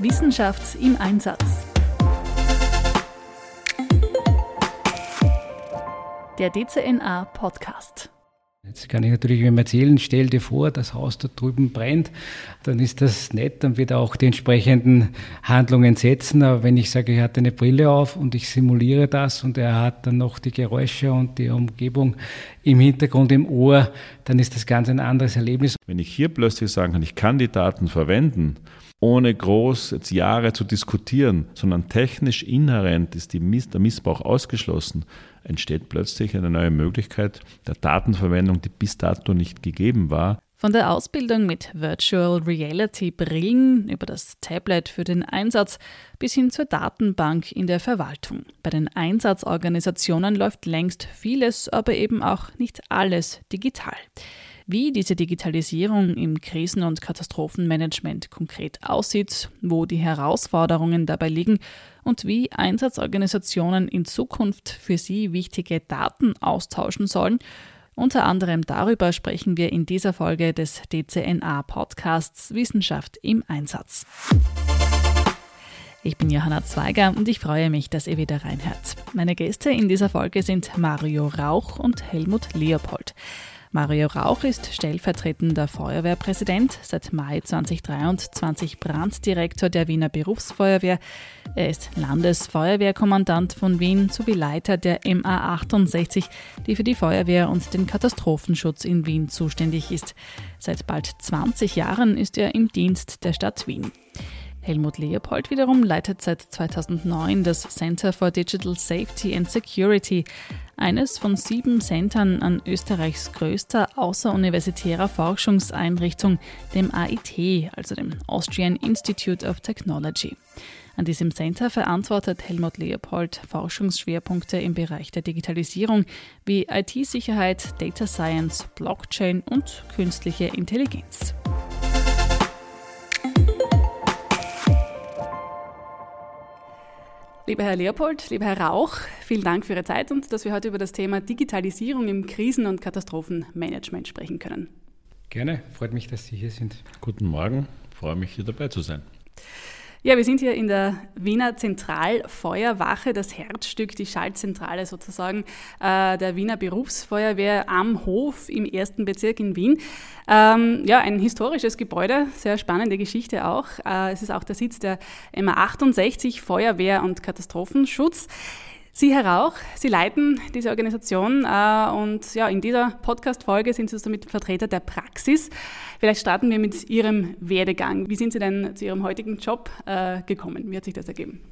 Wissenschaft im Einsatz. Der DCNA Podcast. Jetzt kann ich natürlich ihm erzählen, stell dir vor, das Haus da drüben brennt, dann ist das nett, dann wird er auch die entsprechenden Handlungen setzen. Aber wenn ich sage, ich hatte eine Brille auf und ich simuliere das und er hat dann noch die Geräusche und die Umgebung im Hintergrund, im Ohr, dann ist das ganz ein anderes Erlebnis. Wenn ich hier plötzlich sagen kann, ich kann die Daten verwenden, ohne groß jetzt Jahre zu diskutieren, sondern technisch inhärent ist Miss der Missbrauch ausgeschlossen, entsteht plötzlich eine neue Möglichkeit der Datenverwendung, die bis dato nicht gegeben war. Von der Ausbildung mit Virtual Reality Brillen über das Tablet für den Einsatz bis hin zur Datenbank in der Verwaltung. Bei den Einsatzorganisationen läuft längst vieles, aber eben auch nicht alles digital. Wie diese Digitalisierung im Krisen- und Katastrophenmanagement konkret aussieht, wo die Herausforderungen dabei liegen und wie Einsatzorganisationen in Zukunft für sie wichtige Daten austauschen sollen, unter anderem darüber sprechen wir in dieser Folge des DCNA-Podcasts Wissenschaft im Einsatz. Ich bin Johanna Zweiger und ich freue mich, dass ihr wieder reinhört. Meine Gäste in dieser Folge sind Mario Rauch und Helmut Leopold. Mario Rauch ist stellvertretender Feuerwehrpräsident, seit Mai 2023 Branddirektor der Wiener Berufsfeuerwehr. Er ist Landesfeuerwehrkommandant von Wien sowie Leiter der MA 68, die für die Feuerwehr und den Katastrophenschutz in Wien zuständig ist. Seit bald 20 Jahren ist er im Dienst der Stadt Wien. Helmut Leopold wiederum leitet seit 2009 das Center for Digital Safety and Security, eines von sieben Centern an Österreichs größter außeruniversitärer Forschungseinrichtung, dem AIT, also dem Austrian Institute of Technology. An diesem Center verantwortet Helmut Leopold Forschungsschwerpunkte im Bereich der Digitalisierung wie IT-Sicherheit, Data Science, Blockchain und künstliche Intelligenz. Lieber Herr Leopold, lieber Herr Rauch, vielen Dank für Ihre Zeit und dass wir heute über das Thema Digitalisierung im Krisen- und Katastrophenmanagement sprechen können. Gerne, freut mich, dass Sie hier sind. Guten Morgen, freue mich hier dabei zu sein. Ja, wir sind hier in der Wiener Zentralfeuerwache, das Herzstück, die Schaltzentrale sozusagen äh, der Wiener Berufsfeuerwehr am Hof im ersten Bezirk in Wien. Ähm, ja, ein historisches Gebäude, sehr spannende Geschichte auch. Äh, es ist auch der Sitz der MA 68 Feuerwehr und Katastrophenschutz. Sie, Herr Rauch, Sie leiten diese Organisation äh, und ja, in dieser Podcast-Folge sind Sie somit Vertreter der Praxis. Vielleicht starten wir mit Ihrem Werdegang. Wie sind Sie denn zu Ihrem heutigen Job äh, gekommen? Wie hat sich das ergeben?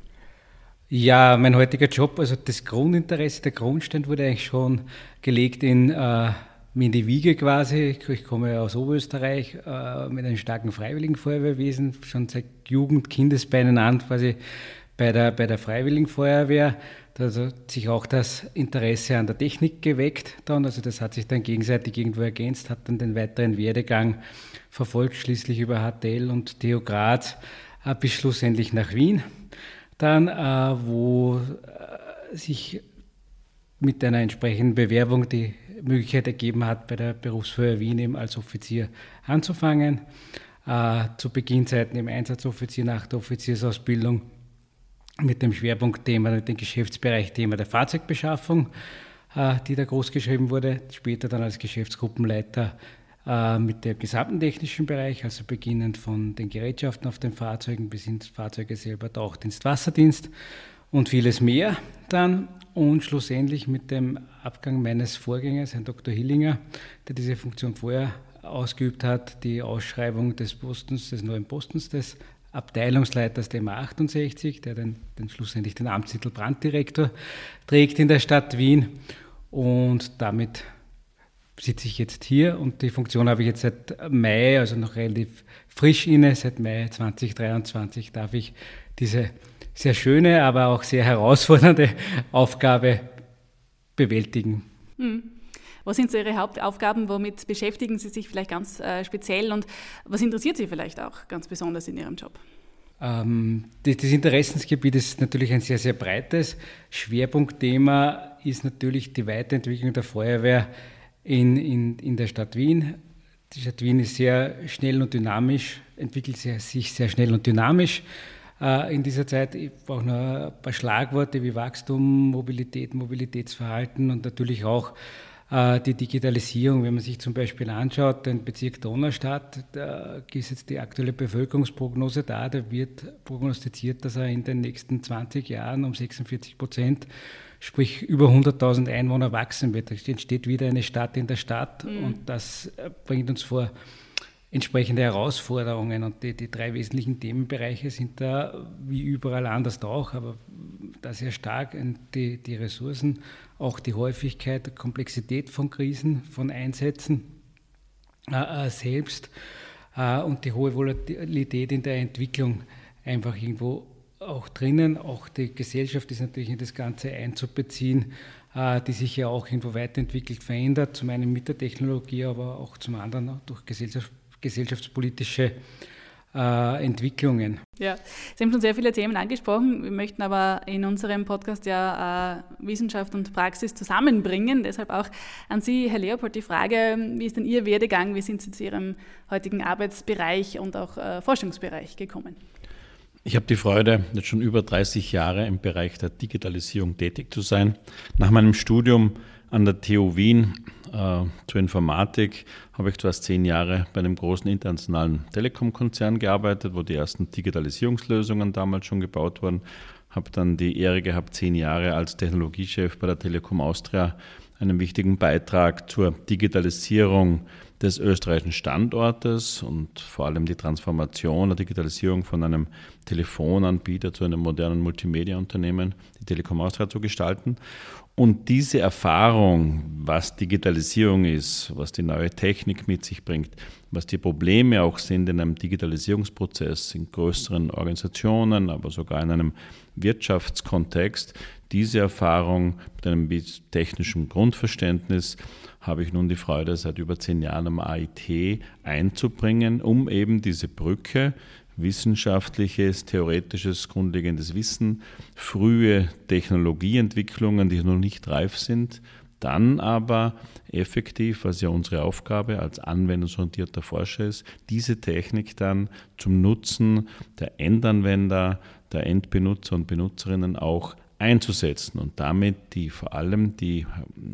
Ja, mein heutiger Job, also das Grundinteresse, der Grundstein wurde eigentlich schon gelegt in, äh, in die Wiege quasi. Ich komme aus Oberösterreich äh, mit einem starken Freiwilligenfeuerwehrwesen, schon seit Jugend, Kindesbeinen an quasi bei der, bei der Freiwilligenfeuerwehr. Da hat sich auch das Interesse an der Technik geweckt dann. Also das hat sich dann gegenseitig irgendwo ergänzt, hat dann den weiteren Werdegang verfolgt, schließlich über HTL und TU Graz äh, bis schlussendlich nach Wien. Dann, äh, wo äh, sich mit einer entsprechenden Bewerbung die Möglichkeit ergeben hat, bei der Berufsfeuerwehr Wien eben als Offizier anzufangen. Zu Beginnzeiten im Einsatzoffizier nach der Offiziersausbildung mit dem Schwerpunktthema, mit dem Geschäftsbereichthema der Fahrzeugbeschaffung, äh, die da groß geschrieben wurde. Später dann als Geschäftsgruppenleiter äh, mit dem gesamten technischen Bereich, also beginnend von den Gerätschaften auf den Fahrzeugen bis hin Fahrzeuge selber, Tauchdienst, Wasserdienst und vieles mehr dann. Und schlussendlich mit dem Abgang meines Vorgängers, Herrn Dr. Hillinger, der diese Funktion vorher ausgeübt hat, die Ausschreibung des Postens, des neuen Postens des Abteilungsleiters der MA68, der dann, dann schlussendlich den Amtstitel Branddirektor trägt in der Stadt Wien. Und damit sitze ich jetzt hier und die Funktion habe ich jetzt seit Mai, also noch relativ frisch inne. Seit Mai 2023 darf ich diese sehr schöne, aber auch sehr herausfordernde Aufgabe bewältigen. Mhm. Was sind so Ihre Hauptaufgaben? Womit beschäftigen Sie sich vielleicht ganz äh, speziell und was interessiert Sie vielleicht auch ganz besonders in Ihrem Job? Ähm, das Interessensgebiet ist natürlich ein sehr, sehr breites. Schwerpunktthema ist natürlich die Weiterentwicklung der Feuerwehr in, in, in der Stadt Wien. Die Stadt Wien ist sehr schnell und dynamisch, entwickelt sich sehr schnell und dynamisch. äh, in dieser Zeit. Ich brauche noch ein paar Schlagworte wie Wachstum, Mobilität, Mobilitätsverhalten und natürlich auch die Digitalisierung. Wenn man sich zum Beispiel anschaut, den Bezirk Donaustadt, da ist jetzt die aktuelle Bevölkerungsprognose da, da wird prognostiziert, dass er in den nächsten 20 Jahren um 46 Prozent sprich über 100.000 Einwohner wachsen wird. Da entsteht wieder eine Stadt in der Stadt mhm. und das äh, bringt uns vor entsprechende Herausforderungen. Und die, die drei wesentlichen Themenbereiche sind da wie überall anders auch, aber da sehr stark die, die Ressourcen, auch die Häufigkeit, die Komplexität von Krisen, von Einsätzen äh, äh, selbst äh, und die hohe Volatilität in der Entwicklung einfach irgendwo auch drinnen. Auch die Gesellschaft ist natürlich in das Ganze einzubeziehen, äh, die sich ja auch irgendwo weiterentwickelt, verändert, zum einen mit der Technologie, aber auch zum anderen durch Gesellschaft, gesellschaftspolitische äh, Entwicklungen. Ja, Sie haben schon sehr viele Themen angesprochen. Wir möchten aber in unserem Podcast ja äh, Wissenschaft und Praxis zusammenbringen. Deshalb auch an Sie, Herr Leopold, die Frage, wie ist denn Ihr Werdegang? Wie sind Sie zu Ihrem heutigen Arbeitsbereich und auch äh, Forschungsbereich gekommen? Ich habe die Freude, jetzt schon über 30 Jahre im Bereich der Digitalisierung tätig zu sein. Nach meinem Studium an der TU Wien äh, zur Informatik habe ich zuerst zehn Jahre bei einem großen internationalen Telekom-Konzern gearbeitet, wo die ersten Digitalisierungslösungen damals schon gebaut wurden. Habe dann die Ehre gehabt, zehn Jahre als Technologiechef bei der Telekom Austria einen wichtigen Beitrag zur Digitalisierung des österreichischen Standortes und vor allem die Transformation der Digitalisierung von einem Telefonanbieter zu einem modernen Multimedia-Unternehmen, die Telekom Austria zu gestalten. Und diese Erfahrung, was Digitalisierung ist, was die neue Technik mit sich bringt, was die Probleme auch sind in einem Digitalisierungsprozess, in größeren Organisationen, aber sogar in einem Wirtschaftskontext, diese Erfahrung mit einem technischen Grundverständnis habe ich nun die Freude, seit über zehn Jahren am AIT einzubringen, um eben diese Brücke wissenschaftliches, theoretisches, grundlegendes Wissen, frühe Technologieentwicklungen, die noch nicht reif sind, dann aber effektiv, was ja unsere Aufgabe als anwendungsorientierter Forscher ist, diese Technik dann zum Nutzen der Endanwender, der Endbenutzer und Benutzerinnen auch einzusetzen und damit die vor allem die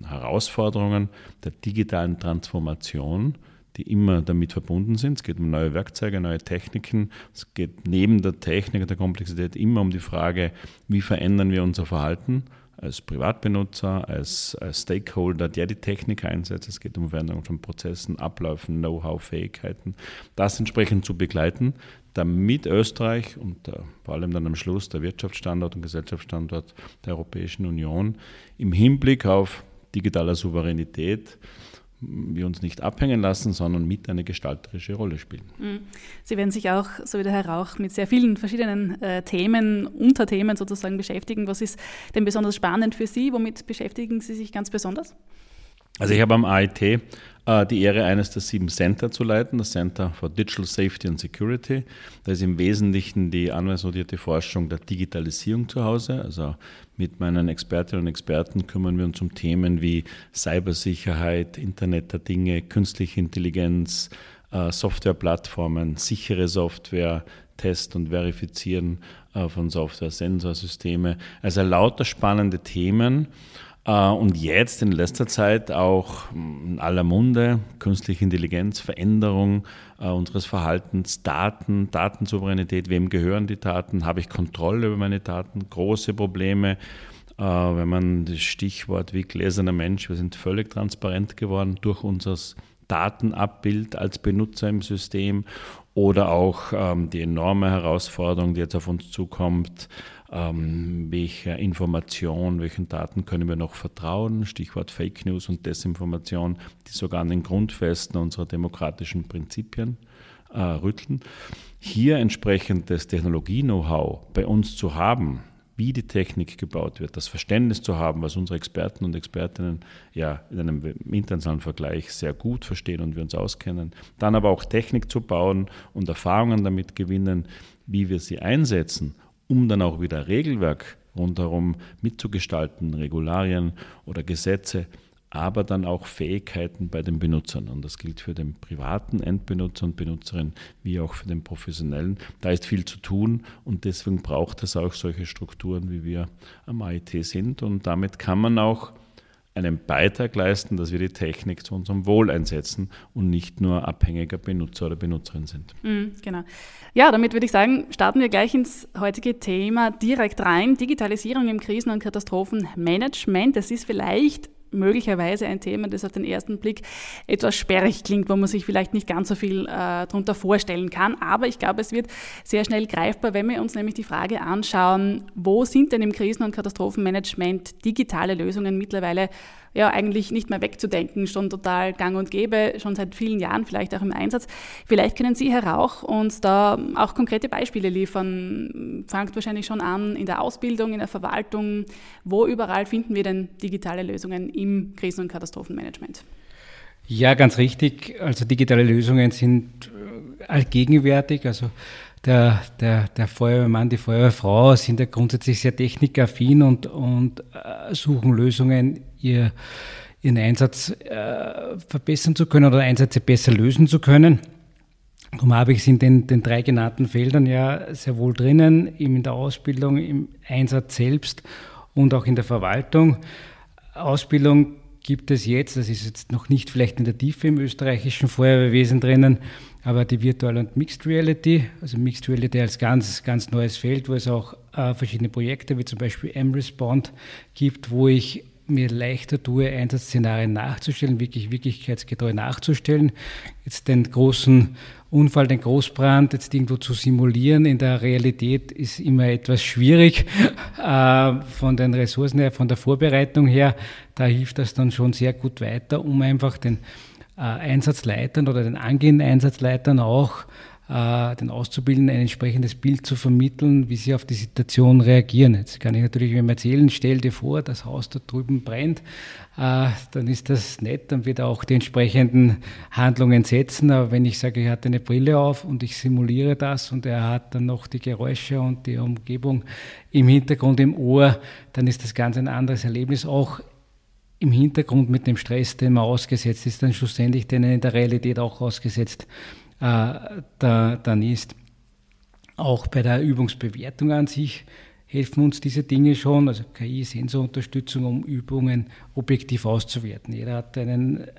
Herausforderungen der digitalen Transformation, die immer damit verbunden sind. Es geht um neue Werkzeuge, neue Techniken. Es geht neben der Technik und der Komplexität immer um die Frage, wie verändern wir unser Verhalten als Privatbenutzer, als, als Stakeholder, der die Technik einsetzt. Es geht um Veränderung von Prozessen, Abläufen, Know-how, Fähigkeiten. Das entsprechend zu begleiten, damit Österreich und äh, vor allem dann am Schluss der Wirtschaftsstandort und Gesellschaftsstandort der Europäischen Union im Hinblick auf digitale Souveränität wir uns nicht abhängen lassen, sondern mit eine gestalterische Rolle spielen. Mhm. Sie werden sich auch, so wie der Herr Rauch, mit sehr vielen verschiedenen äh, Themen, Unterthemen sozusagen beschäftigen. Was ist denn besonders spannend für Sie? Womit beschäftigen Sie sich ganz besonders? Also ich habe am AIT die Ehre, eines der sieben Center zu leiten, das Center for Digital Safety and Security. Da ist im Wesentlichen die anwendungsorientierte Forschung der Digitalisierung zu Hause. Also mit meinen Expertinnen und Experten kümmern wir uns um Themen wie Cybersicherheit, Internet der Dinge, künstliche Intelligenz, äh, Softwareplattformen, sichere Software, Test und Verifizieren äh, von Software, Sensorsysteme. Also lauter spannende Themen. Äh, und jetzt in letzter Zeit auch in aller Munde künstliche Intelligenz, Veränderung äh, unseres Verhaltens, Daten, Datensouveränität, wem gehören die Daten, habe ich Kontrolle über meine Daten, große Probleme. Äh, wenn man das Stichwort wie gläserner Mensch, wir sind völlig transparent geworden durch unser Datenabbild als Benutzer im System oder auch ähm, die enorme Herausforderung, die jetzt auf uns zukommt, ähm, welcher Information, welchen Daten können wir noch vertrauen, Stichwort Fake News und Desinformation, die sogar an den Grundfesten unserer demokratischen Prinzipien äh, rütteln. Hier entsprechend das Technologie-Know-how bei uns zu haben, wie die Technik gebaut wird, das Verständnis zu haben, was unsere Experten und Expertinnen ja in einem internationalen Vergleich sehr gut verstehen und wir uns auskennen, dann aber auch Technik zu bauen und Erfahrungen damit gewinnen, wie wir sie einsetzen um dann auch wieder Regelwerk rundherum mitzugestalten, Regularien oder Gesetze aber dann auch Fähigkeiten bei den Benutzern. Und das gilt für den privaten Endbenutzer und Benutzerin wie auch für den professionellen. Da ist viel zu tun und deswegen braucht es auch solche Strukturen, wie wir am AIT sind. Und damit kann man auch einen Beitrag leisten, dass wir die Technik zu unserem Wohl einsetzen und nicht nur abhängiger Benutzer oder Benutzerin sind. Mhm, genau. Ja, damit würde ich sagen, starten wir gleich ins heutige Thema direkt rein. Digitalisierung im Krisen- und Katastrophenmanagement. Das ist vielleicht möglicherweise ein Thema, das auf den ersten Blick etwas sperrig klingt, wo man sich vielleicht nicht ganz so viel äh, darunter vorstellen kann. Aber ich glaube, es wird sehr schnell greifbar, wenn wir uns nämlich die Frage anschauen, wo sind denn im Krisen- und Katastrophenmanagement digitale Lösungen mittlerweile ja eigentlich nicht mehr wegzudenken, schon total gang und gäbe, schon seit vielen Jahren vielleicht auch im Einsatz. Vielleicht können Sie, Herr Rauch, uns da auch konkrete Beispiele liefern. Fangt wahrscheinlich schon an in der Ausbildung, in der Verwaltung. Wo überall finden wir denn digitale Lösungen im Krisen- und Katastrophenmanagement? Ja, ganz richtig. Also digitale Lösungen sind äh, allgegenwärtig. Also der, der, der Feuerwehrmann, die Feuerwehrfrau sind ja grundsätzlich sehr technikaffin und, und äh, suchen Lösungen, ihr, ihren Einsatz äh, verbessern zu können oder Einsätze besser lösen zu können. Darum habe ich es in den, den drei genannten Feldern ja sehr wohl drinnen, eben in der Ausbildung, im Einsatz selbst und auch in der Verwaltung. Ausbildung gibt es jetzt, das ist jetzt noch nicht vielleicht in der Tiefe im österreichischen Feuerwehrwesen drinnen, aber die Virtual und Mixed Reality, also Mixed Reality als ganz, ganz neues Feld, wo es auch äh, verschiedene Projekte wie zum Beispiel M-Respond gibt, wo ich mir leichter tue, Einsatzszenarien nachzustellen, wirklich wirklichkeitsgetreu nachzustellen. Jetzt den großen Unfall, den Großbrand jetzt irgendwo zu simulieren in der Realität ist immer etwas schwierig äh, von den Ressourcen her, von der Vorbereitung her. Da hilft das dann schon sehr gut weiter, um einfach den äh, Einsatzleitern oder den angehenden Einsatzleitern auch den Auszubildenden ein entsprechendes Bild zu vermitteln, wie sie auf die Situation reagieren. Jetzt kann ich natürlich, man erzählen, stell dir vor, das Haus da drüben brennt, äh, dann ist das nett, dann wird er auch die entsprechenden Handlungen setzen. Aber wenn ich sage, er hat eine Brille auf und ich simuliere das und er hat dann noch die Geräusche und die Umgebung im Hintergrund im Ohr, dann ist das ganz ein anderes Erlebnis. Auch im Hintergrund mit dem Stress, den man ausgesetzt ist, dann schlussendlich den in der Realität auch ausgesetzt äh, da, dann ist. Auch bei der Übungsbewertung an sich helfen uns diese Dinge schon, also KI-Sensorunterstützung, um Übungen objektiv auszuwerten. Jeder hat einen, äh,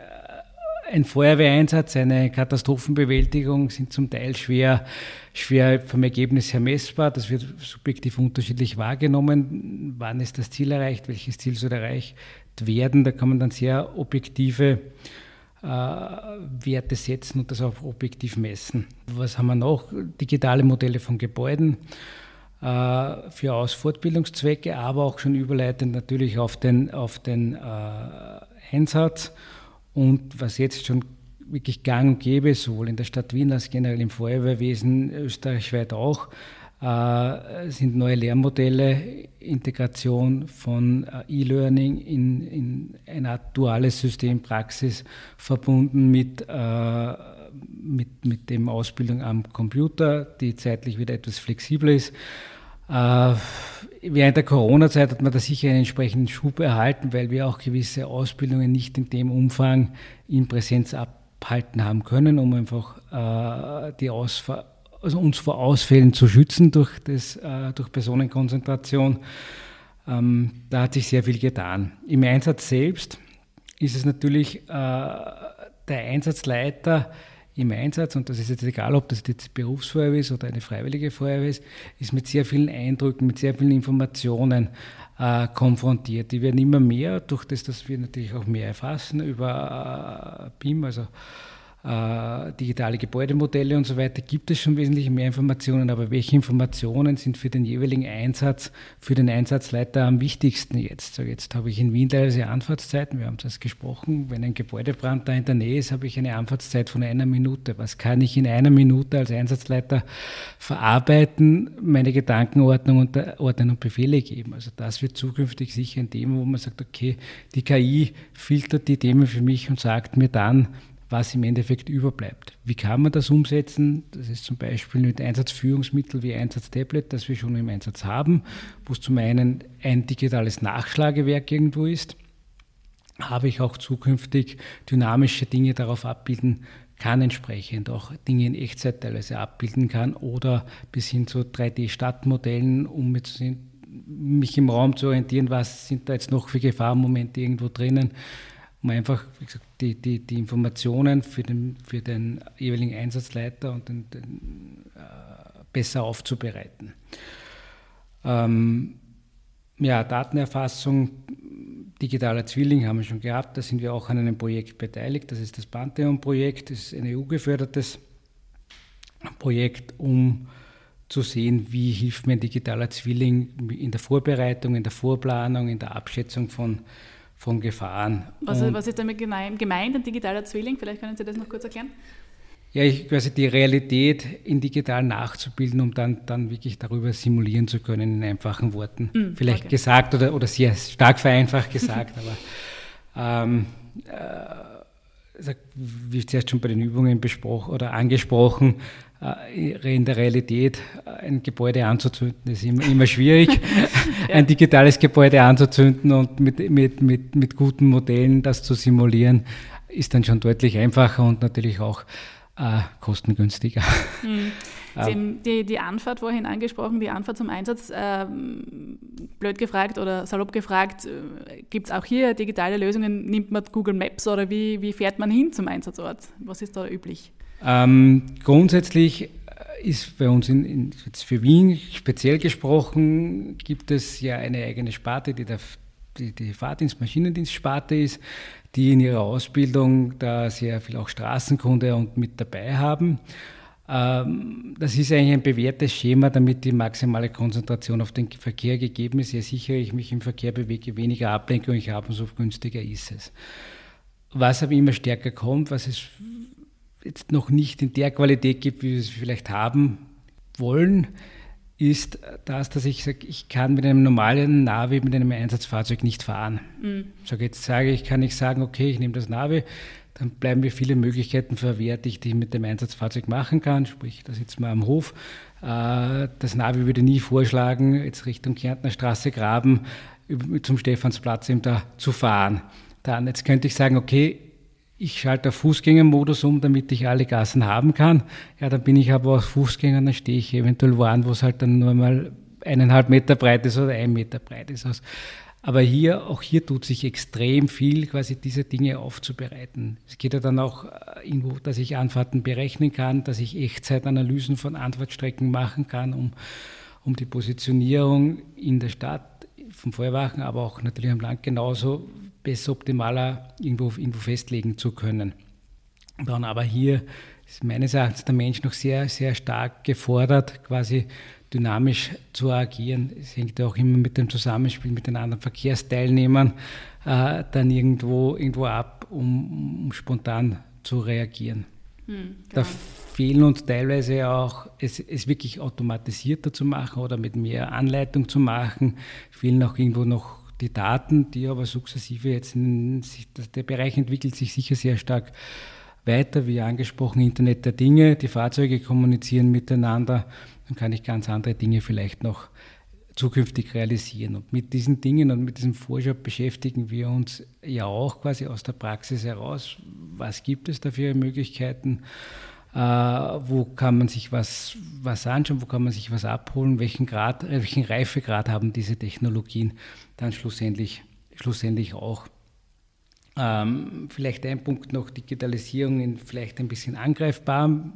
ein Feuerwehreinsatz, eine Katastrophenbewältigung sind zum Teil schwer, schwer vom Ergebnis her messbar. Das wird subjektiv unterschiedlich wahrgenommen. Wann ist das Ziel erreicht? Welches Ziel soll erreicht werden. Da kann man dann sehr objektive äh, Werte setzen und das auch objektiv messen. Was haben wir noch? Digitale Modelle von Gebäuden äh, für Aus- Fortbildungszwecke, aber auch schon überleitend natürlich auf den, auf den äh, Einsatz. Und was jetzt schon wirklich gang und gäbe, sowohl in der Stadt Wien als generell im Feuerwehrwesen österreichweit auch, äh, sind neue Lehrmodelle, Integration von äh, E-Learning in, in eine Art duales System Praxis verbunden mit, äh, mit, mit dem Ausbildung am Computer, die zeitlich wieder etwas flexibler ist. Äh, während der Corona-Zeit hat man da sicher einen entsprechenden Schub erhalten, weil wir auch gewisse Ausbildungen nicht in dem Umfang in Präsenz abhalten haben können, um einfach äh, die Ausfahrt also uns vor Ausfällen zu schützen durch, das, äh, durch Personenkonzentration. Ähm, da hat sich sehr viel getan. Im Einsatz selbst ist es natürlich äh, der Einsatzleiter im Einsatz, und das ist jetzt egal, ob das jetzt Berufsfeuerwehr ist oder eine freiwillige Feuerwehr ist, ist mit sehr vielen Eindrücken, mit sehr vielen Informationen äh, konfrontiert. Die werden immer mehr, durch das, dass wir natürlich auch mehr erfassen über äh, BIM, also digitale Gebäudemodelle und so weiter, gibt es schon wesentlich mehr Informationen. Aber welche Informationen sind für den jeweiligen Einsatz, für den Einsatzleiter am wichtigsten jetzt? So, jetzt habe ich in Wien teilweise Anfahrtszeiten, wir haben das gesprochen, wenn ein Gebäudebrand da in der Nähe ist, habe ich eine Anfahrtszeit von einer Minute. Was kann ich in einer Minute als Einsatzleiter verarbeiten, meine Gedankenordnung und ordnen und Befehle geben? Also das wird zukünftig sicher ein Thema, wo man sagt, okay, die KI filtert die Themen für mich und sagt mir dann, was im Endeffekt überbleibt. Wie kann man das umsetzen? Das ist zum Beispiel mit Einsatzführungsmitteln wie Einsatztablet, das wir schon im Einsatz haben, wo es zum einen ein digitales Nachschlagewerk irgendwo ist, habe ich auch zukünftig dynamische Dinge darauf abbilden kann, entsprechend auch Dinge in Echtzeit teilweise abbilden kann oder bis hin zu 3D-Stadtmodellen, um mich im Raum zu orientieren, was sind da jetzt noch für Gefahrmomente irgendwo drinnen, um einfach gesagt, die, die, die Informationen für den, für den jeweiligen Einsatzleiter und den, den, äh, besser aufzubereiten. Ähm, ja, Datenerfassung, digitaler Zwilling haben wir schon gehabt, da sind wir auch an einem Projekt beteiligt, das ist das Pantheon-Projekt, das ist ein EU-gefördertes Projekt, um zu sehen, wie hilft mir ein digitaler Zwilling in der Vorbereitung, in der Vorplanung, in der Abschätzung von, von Gefahren. Was, was ist damit gemeint, ein digitaler Zwilling? Vielleicht können Sie das noch kurz erklären. Ja, ich, quasi die Realität in digital nachzubilden, um dann, dann wirklich darüber simulieren zu können in einfachen Worten. Mm, Vielleicht okay. gesagt oder, oder sehr stark vereinfacht gesagt, aber ähm, äh, wie zuerst schon bei den Übungen besprochen oder angesprochen, in der Realität äh, ein Gebäude anzuzünden, ist immer, immer schwierig, ja. ein digitales Gebäude anzuzünden und mit, mit, mit, mit guten Modellen das zu simulieren, ist dann schon deutlich einfacher und natürlich auch äh, kostengünstiger. Mhm. Die, die Anfahrt vorhin angesprochen, die Anfahrt zum Einsatz. Ähm, blöd gefragt oder salopp gefragt, äh, gibt es auch hier digitale Lösungen? Nimmt man Google Maps oder wie, wie fährt man hin zum Einsatzort? Was ist da üblich? Ähm, grundsätzlich ist bei uns in, in, jetzt für Wien speziell gesprochen, gibt es ja eine eigene Sparte, die der, die, die Fahrdienst, Maschinendienstsparte ist die in ihrer Ausbildung da sehr viel auch Straßenkunde und mit dabei haben. Ähm, das ist eigentlich ein bewährtes Schema, damit die maximale Konzentration auf den Verkehr gegeben ist. Je sicherer ich mich im Verkehr bewege, weniger Ablenkung ich habe, umso günstiger ist es. Was aber immer stärker kommt, was es jetzt noch nicht in der Qualität gibt, wie wir es vielleicht haben wollen, ist das, dass ich sage, ich kann mit einem normalen Navi, mit einem Einsatzfahrzeug nicht fahren. Mhm. So jetzt sage ich, kann ich sagen, okay, ich nehme das Navi, dann bleiben mir viele Möglichkeiten verwehrt, die ich mit dem Einsatzfahrzeug machen kann. Sprich, da sitzt man am Hof. Äh, das Navi würde nie vorschlagen, jetzt Richtung Kärntner Straße Graben zum Stephansplatz eben da zu fahren. Dann, jetzt könnte ich sagen, okay, ich schalte auf Fußgängermodus um, damit ich alle Gassen haben kann. Ja, dann bin ich aber auf Fußgänger, dann stehe ich eventuell wo an, wo es halt dann nur mal eineinhalb Meter breit ist oder ein Meter breit ist. Aber hier, auch hier tut sich extrem viel, quasi diese Dinge aufzubereiten. Es geht ja dann auch äh, irgendwo, dass ich Anfahrten berechnen kann, dass ich Echtzeitanalysen von Antwortstrecken machen kann, um, um die Positionierung in der Stadt vom Feuerwachen, aber auch natürlich am Land genauso besser, optimaler irgendwo, irgendwo festlegen zu können. Dann aber hier ist meines Erachtens der Mensch noch sehr, sehr stark gefordert, quasi dynamisch zu agieren. Es hängt auch immer mit dem Zusammenspiel mit den anderen Verkehrsteilnehmern äh, dann irgendwo, irgendwo ab, um, um spontan zu reagieren. Hm, da fehlen uns teilweise auch, es, es wirklich automatisierter zu machen oder mit mehr Anleitung zu machen, fehlen auch irgendwo noch die Daten, die aber sukzessive jetzt, in, der Bereich entwickelt sich sicher sehr stark weiter, wie angesprochen, Internet der Dinge, die Fahrzeuge kommunizieren miteinander, dann kann ich ganz andere Dinge vielleicht noch zukünftig realisieren. Und mit diesen Dingen und mit diesem Vorschau beschäftigen wir uns ja auch quasi aus der Praxis heraus. Was gibt es da für Möglichkeiten? Äh, wo kann man sich was, was anschauen? Wo kann man sich was abholen? Welchen, Grad, welchen Reifegrad haben diese Technologien dann schlussendlich, schlussendlich auch? Ähm, vielleicht ein Punkt noch, Digitalisierung in vielleicht ein bisschen angreifbarem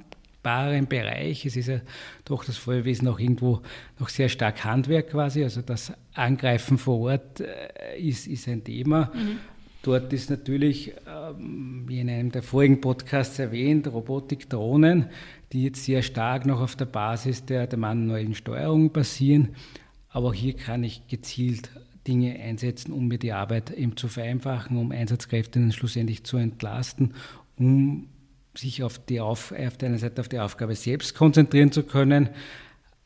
greifbaren Bereich. Es ist ja doch das Feuerwesen auch irgendwo noch sehr stark Handwerk quasi. Also das Angreifen vor Ort äh, ist, ist ein Thema. Mhm. Dort ist natürlich, ähm, wie in einem der vorigen Podcasts erwähnt, Robotik, Drohnen, die jetzt sehr stark noch auf der Basis der, der manuellen Steuerung basieren. Aber auch hier kann ich gezielt Dinge einsetzen, um mir die Arbeit eben zu vereinfachen, um Einsatzkräfte dann schlussendlich zu entlasten, um sich auf, die auf, auf der einen Seite auf die Aufgabe selbst konzentrieren zu können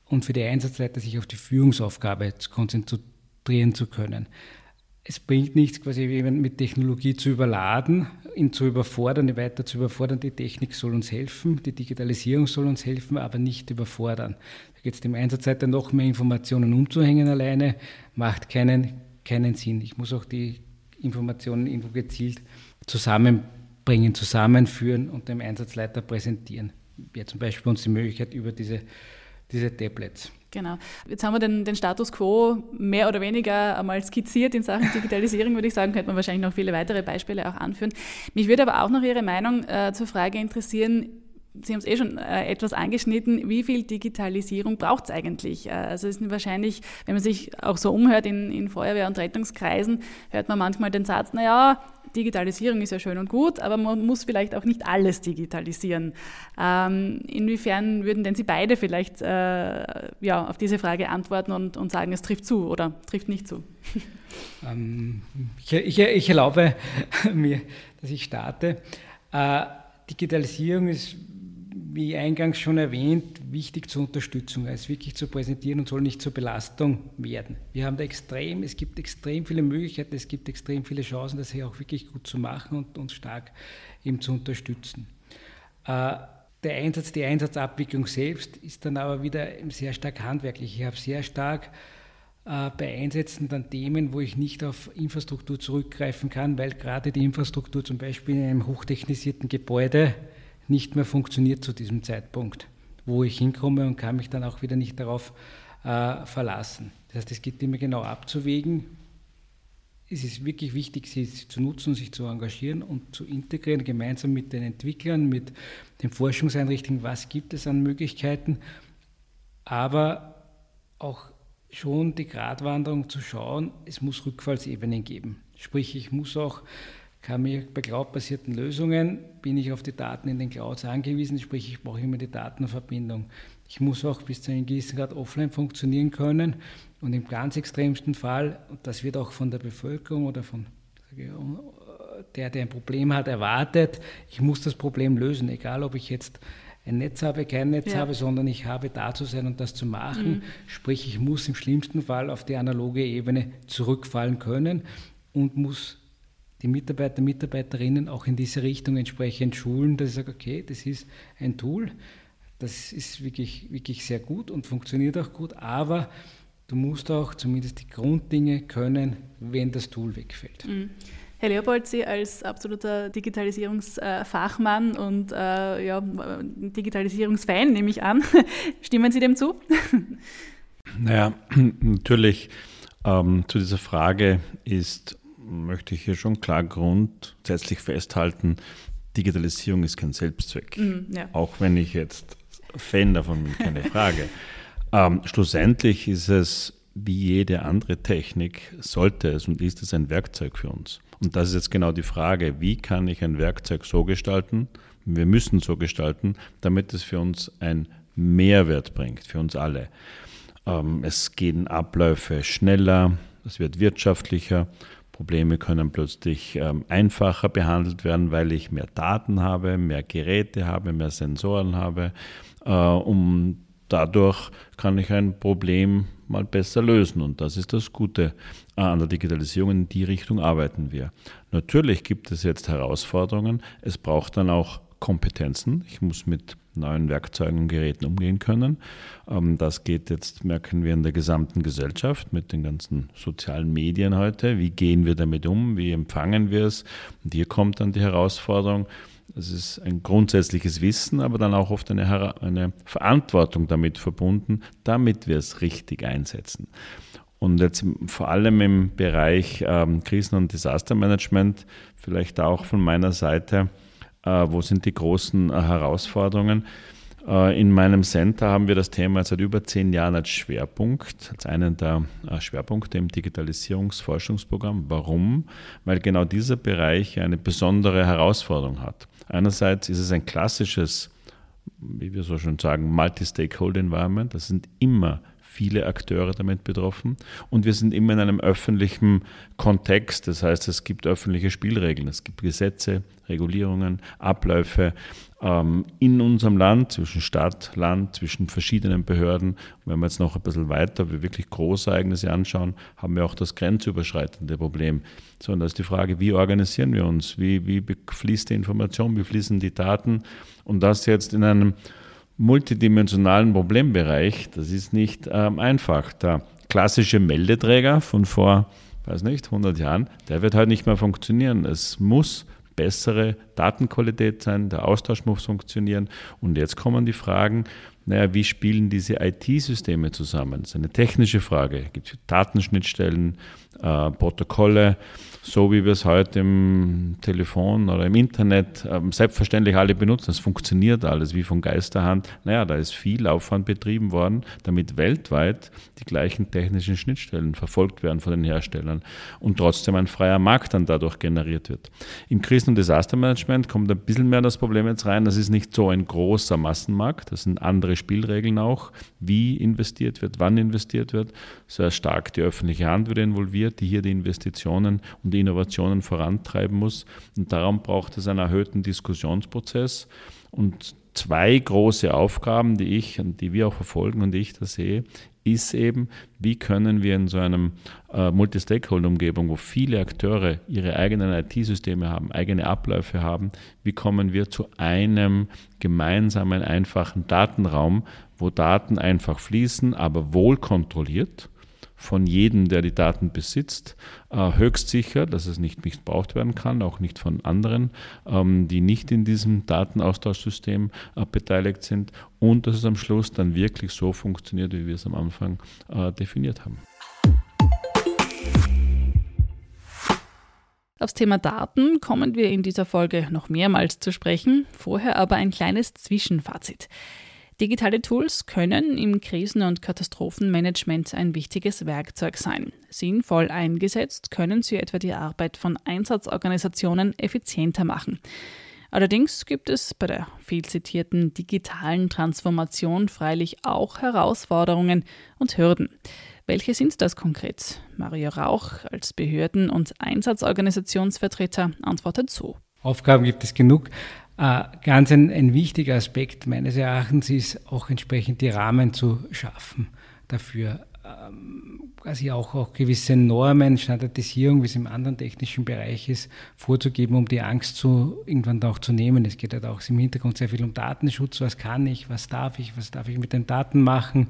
und für die Einsatzleiter sich auf die Führungsaufgabe konzentrieren zu können. Es bringt nichts, quasi mit Technologie zu überladen, ihn zu überfordern, ihn weiter zu überfordern. Die Technik soll uns helfen, die Digitalisierung soll uns helfen, aber nicht überfordern. Da geht es dem Einsatzleiter noch mehr Informationen umzuhängen alleine, macht keinen, keinen Sinn. Ich muss auch die Informationen irgendwo gezielt zusammenbringen, zusammenführen und dem Einsatzleiter präsentieren. Wäre zum Beispiel uns die Möglichkeit über diese, diese Tablets. Genau. Jetzt haben wir den, den, Status quo mehr oder weniger einmal skizziert in Sachen Digitalisierung, würde ich sagen, könnte man wahrscheinlich noch viele weitere Beispiele auch anführen. Mich würde aber auch noch Ihre Meinung äh, zur Frage interessieren, Sie haben es eh schon äh, etwas angeschnitten. Wie viel Digitalisierung braucht es eigentlich? Äh, also es ist wahrscheinlich, wenn man sich auch so umhört in, in Feuerwehr- und Rettungskreisen, hört man manchmal den Satz, naja, Digitalisierung ist ja schön und gut, aber man muss vielleicht auch nicht alles digitalisieren. Ähm, inwiefern würden denn Sie beide vielleicht äh, ja, auf diese Frage antworten und, und sagen, es trifft zu oder trifft nicht zu? Ähm, ich, ich, ich, erlaube mir, dass ich starte. Äh, Digitalisierung ist wie eingangs schon erwähnt, wichtig zur Unterstützung, es wirklich zu präsentieren und soll nicht zur Belastung werden. Wir haben da extrem, es gibt extrem viele Möglichkeiten, es gibt extrem viele Chancen, das hier auch wirklich gut zu machen und uns stark eben zu unterstützen. Äh, der Einsatz, die Einsatzabwicklung selbst ist dann aber wieder sehr stark handwerklich. Ich habe sehr stark äh, bei Einsätzen dann Themen, wo ich nicht auf Infrastruktur zurückgreifen kann, weil gerade die Infrastruktur zum Beispiel in einem hochtechnisierten Gebäude nicht mehr funktioniert zu diesem Zeitpunkt, wo ich hinkomme und kann mich dann auch wieder nicht darauf äh, verlassen. Das heißt, es geht immer genau abzuwägen. Es ist wirklich wichtig, sie zu nutzen, sich zu engagieren und zu integrieren, gemeinsam mit den Entwicklern, mit den Forschungseinrichtungen, was gibt es an Möglichkeiten, aber auch schon die Gratwanderung zu schauen, es muss Rückfallsebenen geben. Sprich, ich muss auch kann mir bei cloud-basierten Lösungen, bin ich auf die Daten in den Clouds angewiesen, sprich ich brauche immer die Datenverbindung. Ich muss auch bis zu einem gewissen Grad offline funktionieren können und im ganz extremsten Fall, und das wird auch von der Bevölkerung oder von der, der ein Problem hat, erwartet, ich muss das Problem lösen, egal ob ich jetzt ein Netz habe, kein Netz ja. habe, sondern ich habe da zu sein und das zu machen. Mhm. Sprich, ich muss im schlimmsten Fall auf die analoge Ebene zurückfallen können und muss die Mitarbeiter, Mitarbeiterinnen auch in diese Richtung entsprechend schulen, dass ich sage, okay, das ist ein Tool, das ist wirklich, wirklich sehr gut und funktioniert auch gut, aber du musst auch zumindest die Grunddinge können, wenn das Tool wegfällt. Mhm. Herr Leopold, Sie als absoluter Digitalisierungsfachmann und äh, ja, Digitalisierungsfan, nehme ich an, stimmen Sie dem zu? Naja, natürlich ähm, zu dieser Frage ist möchte ich hier schon klar grundsätzlich festhalten, Digitalisierung ist kein Selbstzweck. Mhm, ja. Auch wenn ich jetzt Fan davon bin, keine Frage. ähm, schlussendlich ist es wie jede andere Technik, sollte es und ist es ein Werkzeug für uns. Und das ist jetzt genau die Frage, wie kann ich ein Werkzeug so gestalten, wir müssen so gestalten, damit es für uns einen Mehrwert bringt, für uns alle. Ähm, es gehen Abläufe schneller, es wird wirtschaftlicher Probleme können plötzlich ähm, einfacher behandelt werden, weil ich mehr Daten habe, mehr Geräte habe, mehr Sensoren habe. Äh, um dadurch kann ich ein Problem mal besser lösen. Und das ist das Gute äh, an der Digitalisierung. In die Richtung arbeiten wir. Natürlich gibt es jetzt Herausforderungen. Es braucht dann auch Kompetenzen. Ich muss mit neuen Werkzeugen und Geräten umgehen können. Ähm, das geht jetzt, merken wir, in der gesamten Gesellschaft mit den ganzen sozialen Medien heute. Wie gehen wir damit um? Wie empfangen wir es? Und hier kommt dann die Herausforderung. Es ist ein grundsätzliches Wissen, aber dann auch oft eine, eine Verantwortung damit verbunden, damit wir es richtig einsetzen. Und jetzt vor allem im Bereich ähm, Krisen- und Desastermanagement, vielleicht auch von meiner Seite, wo sind die großen äh, Herausforderungen. Äh, in meinem Center haben wir das Thema seit über zehn Jahren als Schwerpunkt, als einen der Schwerpunkte im Digitalisierungsforschungsprogramm. Warum? Weil genau dieser Bereich eine besondere Herausforderung hat. Einerseits ist es ein klassisches, wie wir so schon sagen, Multi-Stakeholder-Environment. Das sind immer viele Akteure damit betroffen. Und wir sind immer in einem öffentlichen Kontext. Das heißt, es gibt öffentliche Spielregeln, es gibt Gesetze, Regulierungen, Abläufe ähm, in unserem Land, zwischen Stadt, Land, zwischen verschiedenen Behörden. Und wenn wir jetzt noch ein bisschen weiter, wir wirklich Großereignisse anschauen, haben wir auch das grenzüberschreitende Problem. So, und da ist die Frage, wie organisieren wir uns? Wie, wie fließt die Information? Wie fließen die Daten? Und das jetzt in einem multidimensionalen Problembereich. Das ist nicht ähm, einfach. Der klassische Meldeträger von vor weiß nicht, 100 Jahren, der wird halt nicht mehr funktionieren. Es muss bessere Datenqualität sein, der Austausch muss funktionieren. Und jetzt kommen die Fragen, naja, wie spielen diese IT-Systeme zusammen? Das ist eine technische Frage. Gibt es Datenschnittstellen, äh, Protokolle? So wie wir es heute im Telefon oder im Internet ähm, selbstverständlich alle benutzen. Es funktioniert alles wie von Geisterhand. Naja, da ist viel Aufwand betrieben worden, damit weltweit die gleichen technischen Schnittstellen verfolgt werden von den Herstellern und trotzdem ein freier Markt dann dadurch generiert wird. Im Krisen- und Desastermanagement kommt ein bisschen mehr das Problem jetzt rein. Das ist nicht so ein großer Massenmarkt. Das sind andere Spielregeln auch, wie investiert wird, wann investiert wird. Sehr stark die öffentliche Hand wird involviert, die hier die Investitionen und die Innovationen vorantreiben muss. Und darum braucht es einen erhöhten Diskussionsprozess. Und zwei große Aufgaben, die ich und die wir auch verfolgen und ich da sehe, ist eben, wie können wir in so einem äh, Multi-Stakeholder-Umgebung, wo viele Akteure ihre eigenen IT-Systeme haben, eigene Abläufe haben, wie kommen wir zu einem gemeinsamen, einfachen Datenraum, wo Daten einfach fließen, aber wohl kontrolliert von jedem, der die Daten besitzt, äh, höchst sicher, dass es nicht missbraucht werden kann, auch nicht von anderen, ähm, die nicht in diesem Datenaustauschsystem äh, beteiligt sind und dass es am Schluss dann wirklich so funktioniert, wie wir es am Anfang äh, definiert haben. Aufs Thema Daten kommen wir in dieser Folge noch mehrmals zu sprechen, vorher aber ein kleines Zwischenfazit. Digitale Tools können im Krisen- und Katastrophenmanagement ein wichtiges Werkzeug sein. Sinnvoll eingesetzt können sie etwa die Arbeit von Einsatzorganisationen effizienter machen. Allerdings gibt es bei der viel zitierten digitalen Transformation freilich auch Herausforderungen und Hürden. Welche sind das konkret? Mario Rauch als Behörden- und Einsatzorganisationsvertreter antwortet so. Aufgaben gibt es genug. Äh, ganz ein, ein wichtiger Aspekt meines Erachtens ist auch entsprechend die Rahmen zu schaffen dafür. Ähm, quasi auch, auch gewisse Normen, Standardisierung, wie es im anderen technischen Bereich ist, vorzugeben, um die Angst zu, irgendwann auch zu nehmen. Es geht halt auch im Hintergrund sehr viel um Datenschutz. Was kann ich, was darf ich, was darf ich mit den Daten machen?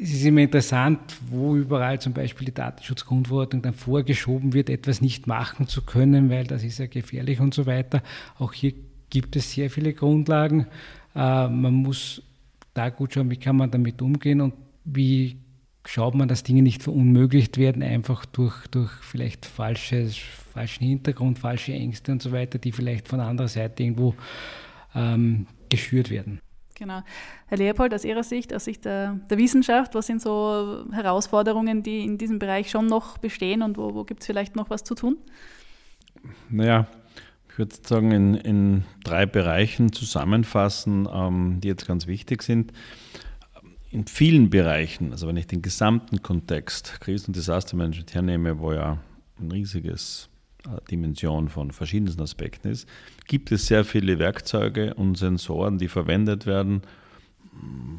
Es ist immer interessant, wo überall zum Beispiel die Datenschutzgrundverordnung dann vorgeschoben wird, etwas nicht machen zu können, weil das ist ja gefährlich und so weiter. Auch hier gibt es sehr viele Grundlagen. Äh, man muss da gut schauen, wie kann man damit umgehen und wie schaut man, dass Dinge nicht verunmöglicht werden, einfach durch, durch vielleicht falsches, falschen Hintergrund, falsche Ängste und so weiter, die vielleicht von anderer Seite irgendwo ähm, geschürt werden. Genau. Herr Leopold, aus Ihrer Sicht, aus Sicht der, der, Wissenschaft, was sind so Herausforderungen, die in diesem Bereich schon noch bestehen und wo, wo gibt es vielleicht noch was zu tun? Naja, ich würde sagen, in, in drei Bereichen zusammenfassen, ähm, die jetzt ganz wichtig sind. In vielen Bereichen, also wenn ich den gesamten Kontext Krisen- und Desastermanagement hernehme, wo ja ein riesiges Dimension von verschiedensten Aspekten ist, gibt es sehr viele Werkzeuge und Sensoren, die verwendet werden.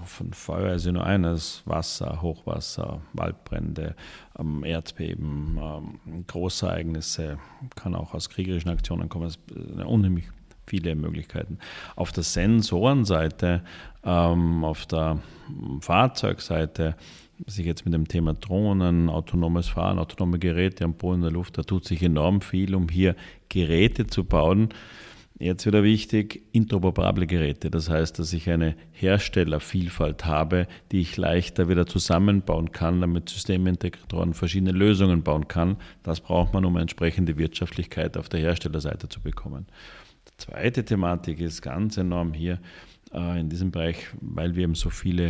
Von Feuer ist nur eines, Wasser, Hochwasser, Waldbrände, ähm, Erdbeben, ähm, Großereignisse, kann auch aus kriegerischen Aktionen kommen, es sind unheimlich viele Möglichkeiten. Auf der Sensorenseite, ähm, auf der Fahrzeugseite sich jetzt mit dem Thema Drohnen, autonomes Fahren, autonome Geräte am Boden in der Luft, da tut sich enorm viel, um hier Geräte zu bauen. Jetzt wieder wichtig, interoperable Geräte. Das heißt, dass ich eine Herstellervielfalt habe, die ich leichter wieder zusammenbauen kann, damit Systemintegratoren verschiedene Lösungen bauen kann. Das braucht man, um entsprechende Wirtschaftlichkeit auf der Herstellerseite zu bekommen. Die zweite Thematik ist ganz enorm hier äh, in diesem Bereich, weil wir eben so viele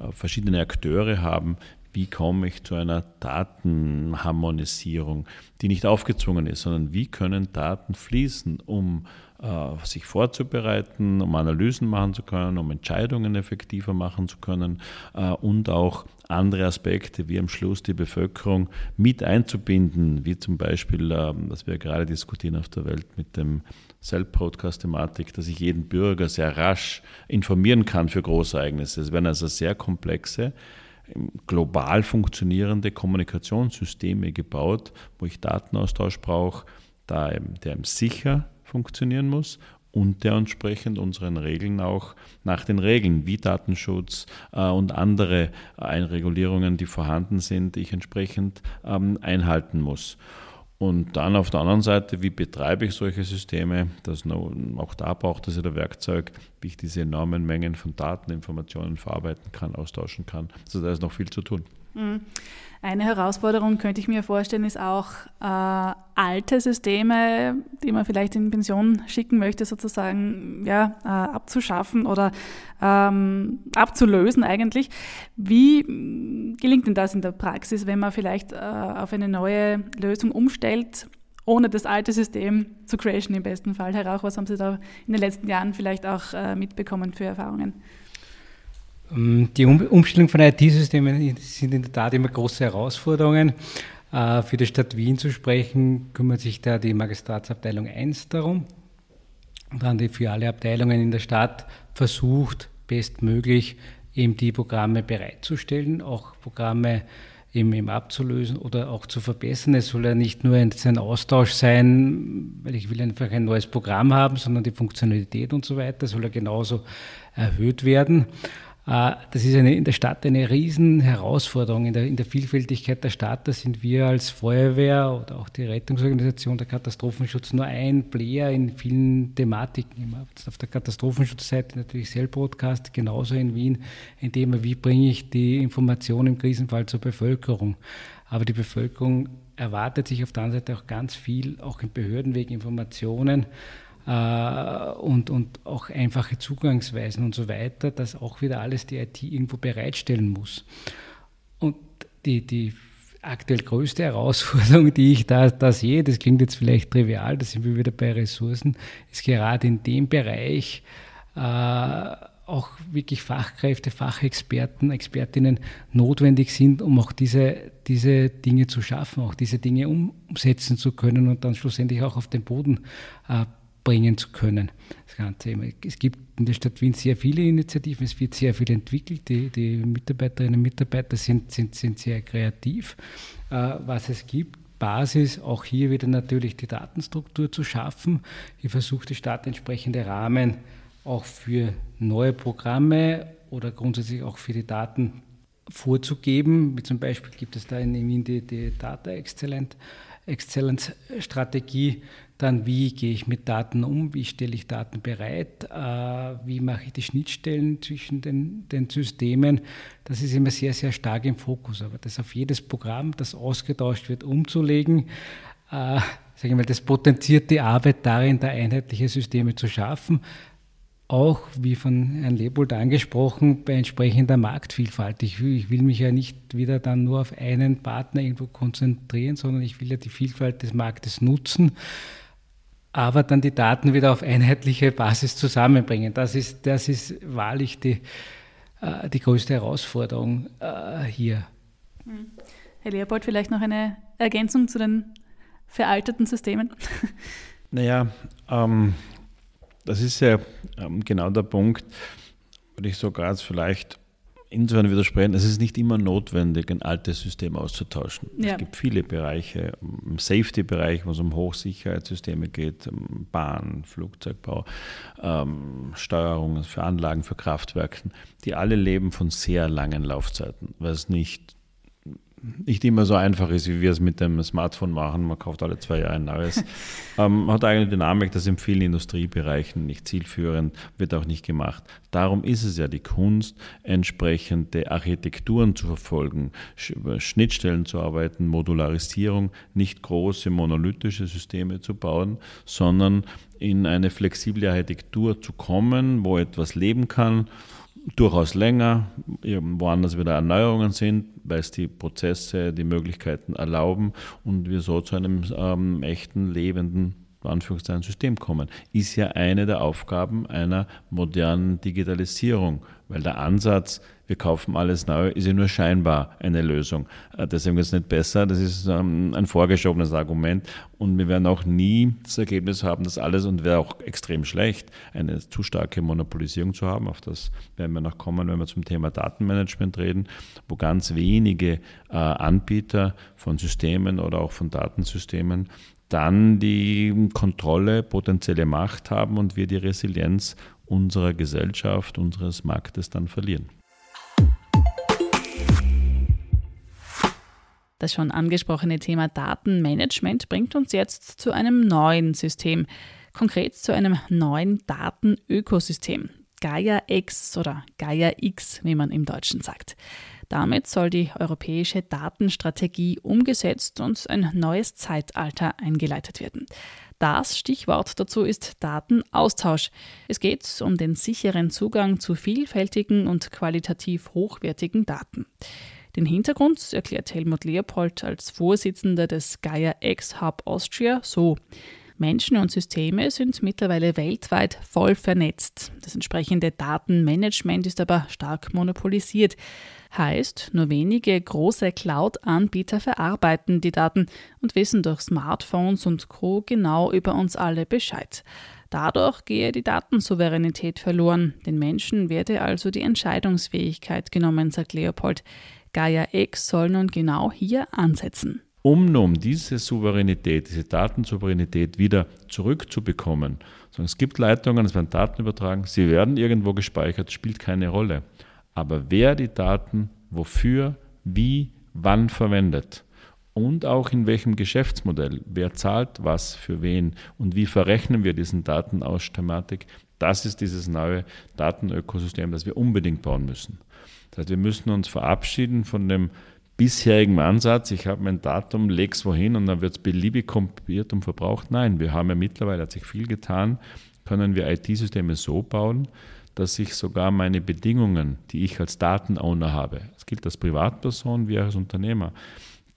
äh, verschiedene Akteure haben, wie komme ich zu einer Datenharmonisierung, die nicht aufgezwungen ist, sondern wie können Daten fließen, um äh, sich vorzubereiten, um Analysen machen zu können, um Entscheidungen effektiver machen zu können äh, und auch andere Aspekte wie am Schluss die Bevölkerung mit einzubinden, wie zum Beispiel, äh, was wir gerade diskutieren auf der Welt mit dem Cell-Broadcast-Thematik, dass ich jeden Bürger sehr rasch informieren kann für Großereignisse. Es werden also sehr komplexe, global funktionierende Kommunikationssysteme gebaut, wo ich Datenaustausch brauche, der sicher funktionieren muss und der entsprechend unseren Regeln auch nach den Regeln wie Datenschutz äh, und andere Einregulierungen, die vorhanden sind, ich entsprechend ähm, einhalten muss. Und dann auf der anderen Seite, wie betreibe ich solche Systeme? Das auch da braucht es ja der Werkzeug, wie ich diese enormen Mengen von Daten, Informationen verarbeiten kann, austauschen kann. Also da ist noch viel zu tun. Mhm. Eine Herausforderung könnte ich mir vorstellen, ist auch äh, alte Systeme, die man vielleicht in Pension schicken möchte, sozusagen ja, äh, abzuschaffen oder ähm, abzulösen eigentlich. Wie gelingt denn das in der Praxis, wenn man vielleicht äh, auf eine neue Lösung umstellt? ohne das alte System zu crashen im besten Fall. Herr Rauch, was haben Sie da in den letzten Jahren vielleicht auch äh, mitbekommen für Erfahrungen? Ähm, die Umstellung von IT-Systemen sind in der Tat immer große Herausforderungen. Äh, für die Stadt Wien zu sprechen, kümmert sich da die Magistratsabteilung 1 darum. Und dann die für alle Abteilungen in der Stadt versucht, bestmöglich eben die Programme bereitzustellen, auch Programme eben, abzulösen oder auch zu verbessern. Es soll ja nicht nur ein, ein Austausch sein, weil ich will einfach ein neues Programm haben, sondern die Funktionalität und so weiter soll ja genauso erhöht werden. Äh, das ist eine, in der Stadt eine Riesenherausforderung. In der, in der Vielfältigkeit der Stadt, da sind wir als Feuerwehr oder auch die Rettungsorganisation der Katastrophenschutz nur ein Player in vielen Thematiken. Auf der Katastrophenschutzseite natürlich Cell Broadcast, genauso in Wien, in dem wie bringe ich die Information im Krisenfall zur Bevölkerung. Aber die Bevölkerung erwartet sich auf der anderen Seite auch ganz viel, auch im Behördenweg Informationen und, und auch einfache Zugangsweisen und so weiter, dass auch wieder alles die IT irgendwo bereitstellen muss. Und die, die aktuell größte Herausforderung, die ich da, da sehe, das klingt jetzt vielleicht trivial, da sind wir wieder bei Ressourcen, ist gerade in dem Bereich äh, auch wirklich Fachkräfte, Fachexperten, Expertinnen notwendig sind, um auch diese, diese Dinge zu schaffen, auch diese Dinge umsetzen zu können und dann schlussendlich auch auf den Boden äh, bringen zu können. Das Ganze. Es gibt in der Stadt Wien sehr viele Initiativen, es wird sehr viel entwickelt, die, die Mitarbeiterinnen und Mitarbeiter sind, sind, sind sehr kreativ. Äh, was es gibt, Basis, auch hier wieder natürlich die Datenstruktur zu schaffen. Hier versucht die Stadt entsprechende Rahmen auch für neue Programme oder grundsätzlich auch für die Daten vorzugeben. Wie zum Beispiel gibt es da in Wien die, die Data Excellent Excellence Strategie, dann wie gehe ich mit Daten um, wie stelle ich Daten bereit, äh, wie mache ich die Schnittstellen zwischen den, den Systemen. Das ist immer sehr, sehr stark im Fokus. Aber das auf jedes Programm, das ausgetauscht wird, umzulegen, äh, sagen wir, das potenziert die Arbeit darin, da einheitliche Systeme zu schaffen auch, wie von Herrn Lebold angesprochen, bei entsprechender Marktvielfalt. Ich will, ich will, mich ja nicht wieder dann nur auf einen Partner irgendwo konzentrieren, sondern ich will ja die Vielfalt des Marktes nutzen, aber dann die Daten wieder auf einheitliche Basis zusammenbringen. Das ist, das ist wahrlich die, äh, die größte Herausforderung äh, hier. Hm. Herr Leopold, vielleicht noch eine Ergänzung zu den veralteten Systemen? Naja, ähm, das ist ja ähm, genau der Punkt, würde ich sogar vielleicht insofern widersprechen, es ist nicht immer notwendig, ein altes System auszutauschen. Ja. Es gibt viele Bereiche, im Safety-Bereich, wo es um Hochsicherheitssysteme geht, Bahn, Flugzeugbau, ähm, Steuerung für Anlagen, für Kraftwerken, die alle leben von sehr langen Laufzeiten, weil es nicht nicht immer so einfach ist, wie wir es mit dem Smartphone machen. Man kauft alle zwei Jahre ein neues. ähm, hat eine Dynamik, das in vielen Industriebereichen nicht zielführend, wird auch nicht gemacht. Darum ist es ja die Kunst, entsprechende Architekturen zu verfolgen, über Schnittstellen zu arbeiten, Modularisierung, nicht große monolithische Systeme zu bauen, sondern in eine flexible Architektur zu kommen, wo etwas leben kann durchaus länger, woanders wieder Erneuerungen sind, weil es die Prozesse, die Möglichkeiten erlauben und wir so zu einem ähm, echten, lebenden Anführungszeichen System kommen, ist ja eine der Aufgaben einer modernen Digitalisierung, weil der Ansatz wir kaufen alles neu, ist ja nur scheinbar eine Lösung. Äh, deswegen ist es nicht besser, das ist ähm, ein vorgeschobenes Argument und wir werden auch nie das Ergebnis haben, dass alles, und wäre auch extrem schlecht, eine zu starke Monopolisierung zu haben, auf das werden wir noch kommen, wenn wir zum Thema Datenmanagement reden, wo ganz wenige äh, Anbieter von Systemen oder auch von Datensystemen dann die Kontrolle, potenzielle Macht haben und wir die Resilienz unserer Gesellschaft, unseres Marktes dann verlieren. Das schon angesprochene Thema Datenmanagement bringt uns jetzt zu einem neuen System, konkret zu einem neuen Datenökosystem. Gaia X oder Gaia X, wie man im Deutschen sagt. Damit soll die europäische Datenstrategie umgesetzt und ein neues Zeitalter eingeleitet werden. Das Stichwort dazu ist Datenaustausch. Es geht um den sicheren Zugang zu vielfältigen und qualitativ hochwertigen Daten. Den Hintergrund erklärt Helmut Leopold als Vorsitzender des Gaia X Hub Austria so. Menschen und Systeme sind mittlerweile weltweit voll vernetzt. Das entsprechende Datenmanagement ist aber stark monopolisiert. Heißt, nur wenige große Cloud-Anbieter verarbeiten die Daten und wissen durch Smartphones und Co. genau über uns alle Bescheid. Dadurch gehe die Datensouveränität verloren. Den Menschen werde also die Entscheidungsfähigkeit genommen, sagt Leopold. Gaia X soll nun genau hier ansetzen. Um nun diese Souveränität, diese Datensouveränität wieder zurückzubekommen, es gibt Leitungen, es werden Daten übertragen, sie werden irgendwo gespeichert, spielt keine Rolle. Aber wer die Daten wofür, wie, wann verwendet und auch in welchem Geschäftsmodell, wer zahlt was für wen und wie verrechnen wir diesen Datenausthematik, das ist dieses neue Datenökosystem, das wir unbedingt bauen müssen. Das heißt, wir müssen uns verabschieden von dem bisherigen Ansatz, ich habe mein Datum, lege es wohin und dann wird es beliebig kopiert und verbraucht. Nein, wir haben ja mittlerweile, hat sich viel getan, können wir IT-Systeme so bauen, dass ich sogar meine Bedingungen, die ich als Datenowner habe, das gilt als Privatperson wie als Unternehmer,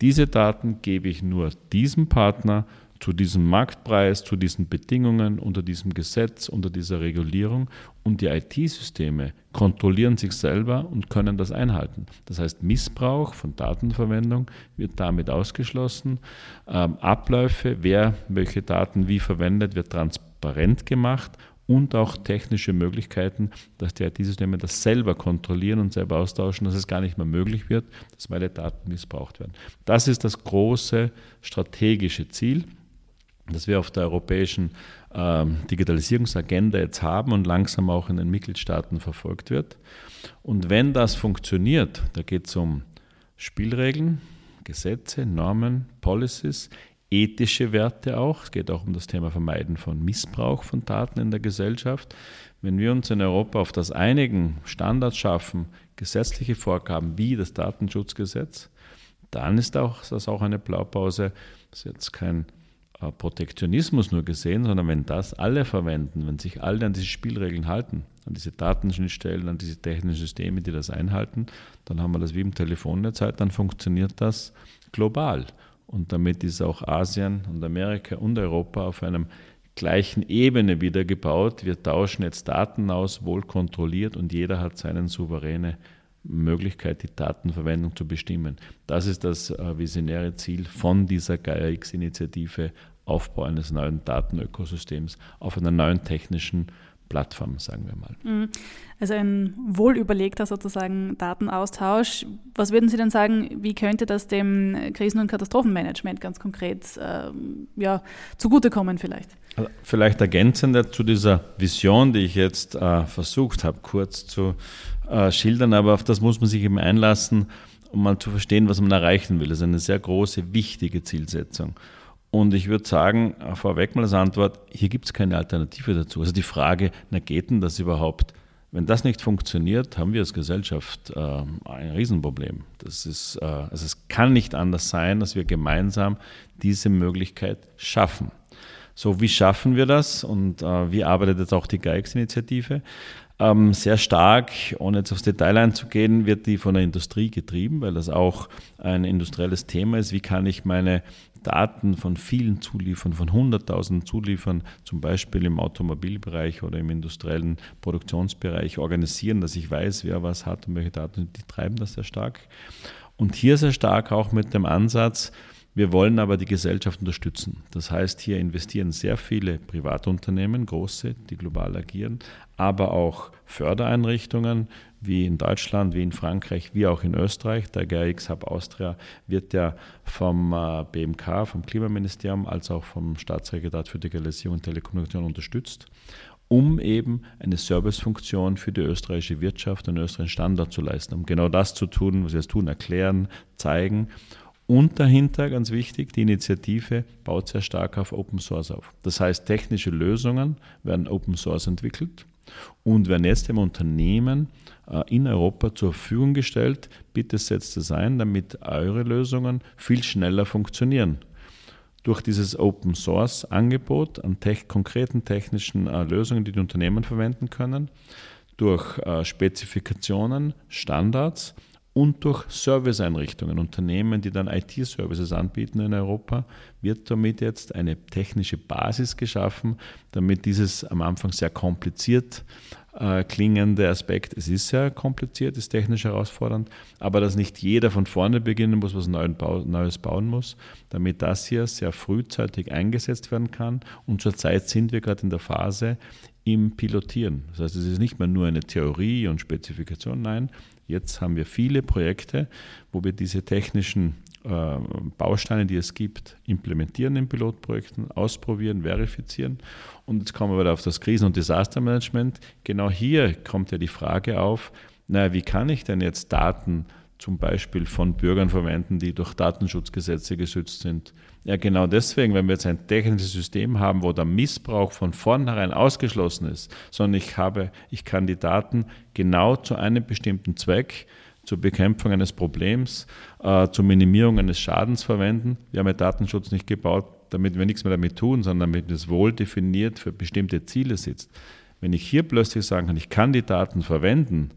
diese Daten gebe ich nur diesem Partner zu diesem Marktpreis, zu diesen Bedingungen, unter diesem Gesetz, unter dieser Regulierung und die IT-Systeme kontrollieren sich selber und können das einhalten. Das heißt, Missbrauch von Datenverwendung wird damit ausgeschlossen. Ähm, Abläufe, wer welche Daten wie verwendet, wird transparent gemacht und auch technische Möglichkeiten, dass die IT-Systeme das selber kontrollieren und selber austauschen, dass es gar nicht mehr möglich wird, dass meine Daten missbraucht werden. Das ist das große strategische Ziel das wir auf der europäischen ähm, Digitalisierungsagenda jetzt haben und langsam auch in den Mitgliedstaaten verfolgt wird. Und wenn das funktioniert, da geht es um Spielregeln, Gesetze, Normen, Policies, ethische Werte auch. Es geht auch um das Thema Vermeiden von Missbrauch von Daten in der Gesellschaft. Wenn wir uns in Europa auf das einigen, Standards schaffen, gesetzliche Vorgaben wie das Datenschutzgesetz, dann ist auch, das auch eine Blaupause. Das ist jetzt kein äh, Protektionismus nur gesehen, sondern wenn das alle verwenden, wenn sich alle an diese Spielregeln halten, an diese Datenschnittstellen, an diese technischen Systeme, die das einhalten, dann haben wir das wie im Telefonnetz halt, dann funktioniert das global. Und damit ist auch Asien und Amerika und Europa auf einem gleichen Ebene wieder gebaut. Wir tauschen jetzt Daten aus, wohl kontrolliert und jeder hat seine souveräne Möglichkeit, die Datenverwendung zu bestimmen. Das ist das äh, visionäre Ziel von dieser Gaia-X-Initiative Aufbau eines neuen Datenökosystems auf einer neuen technischen Plattform, sagen wir mal. Mhm. Also ein wohlüberlegter sozusagen Datenaustausch. Was würden Sie denn sagen, wie könnte das dem Krisen- und Katastrophenmanagement ganz konkret äh, ja, zugutekommen vielleicht? Also vielleicht ergänzend zu dieser Vision, die ich jetzt äh, versucht habe, kurz zu äh, schildern, aber auf das muss man sich eben einlassen, um mal zu verstehen, was man erreichen will. Das ist eine sehr große, wichtige Zielsetzung. Und ich würde sagen, vorweg mal als Antwort, hier gibt es keine Alternative dazu. Also die Frage, na geht denn das überhaupt? Wenn das nicht funktioniert, haben wir als Gesellschaft äh, ein Riesenproblem. Das ist, äh, also es kann nicht anders sein, dass wir gemeinsam diese Möglichkeit schaffen. So, wie schaffen wir das und äh, wie arbeitet jetzt auch die GAIX-Initiative? Ähm, sehr stark, ohne jetzt aufs Detail einzugehen, wird die von der Industrie getrieben, weil das auch ein industrielles Thema ist. Wie kann ich meine Daten von vielen Zuliefern, von hunderttausend Zuliefern, zum Beispiel im Automobilbereich oder im industriellen Produktionsbereich organisieren, dass ich weiß, wer was hat und welche Daten, die treiben das sehr stark. Und hier sehr stark auch mit dem Ansatz, Wir wollen aber die Gesellschaft unterstützen. Das heißt, hier investieren sehr viele Privatunternehmen, große, die global agieren, aber auch Fördereinrichtungen wie in Deutschland, wie in Frankreich, wie auch in Österreich. Der GRX Hub Austria wird ja vom äh, BMK, vom Klimaministerium, als auch vom Staatssekretariat für Digitalisierung und Telekommunikation unterstützt um eben eine Servicefunktion für die österreichische Wirtschaft und österreichischen Standard zu leisten, um genau das zu tun, was wir jetzt tun, erklären, zeigen und dahinter, ganz wichtig, die Initiative baut sehr stark auf Open Source auf. Das heißt, technische Lösungen werden Open Source entwickelt und werden jetzt dem Unternehmen in Europa zur Verfügung gestellt. Bitte setzt es ein, damit eure Lösungen viel schneller funktionieren. Durch dieses Open Source Angebot an te konkreten technischen äh, Lösungen, die die Unternehmen verwenden können, durch äh, Spezifikationen, Standards, und durch Serviceeinrichtungen, Unternehmen, die dann IT-Services anbieten in Europa, wird damit jetzt eine technische Basis geschaffen, damit dieses am Anfang sehr kompliziert äh, klingende Aspekt, es ist sehr kompliziert, ist technisch herausfordernd, aber dass nicht jeder von vorne beginnen muss, was Neues bauen muss, damit das hier sehr frühzeitig eingesetzt werden kann. Und zurzeit sind wir gerade in der Phase im Pilotieren. Das heißt, es ist nicht mehr nur eine Theorie und Spezifikation, nein, Jetzt haben wir viele Projekte, wo wir diese technischen äh, Bausteine, die es gibt, implementieren in Pilotprojekten, ausprobieren, verifizieren. Und jetzt kommen wir wieder auf das Krisen- und Desastermanagement. Genau hier kommt ja die Frage auf, naja, wie kann ich denn jetzt Daten zum Beispiel von Bürgern verwenden, die durch Datenschutzgesetze geschützt sind. Ja, genau deswegen, wenn wir jetzt ein technisches System haben, wo der Missbrauch von vornherein ausgeschlossen ist, sondern ich habe, ich kann die Daten genau zu einem bestimmten Zweck, zur Bekämpfung eines Problems, äh, zur Minimierung eines Schadens verwenden. Wir haben ja Datenschutz nicht gebaut, damit wir nichts mehr damit tun, sondern damit es wohl definiert für bestimmte Ziele sitzt. Wenn ich hier plötzlich sagen kann, ich kann die Daten verwenden,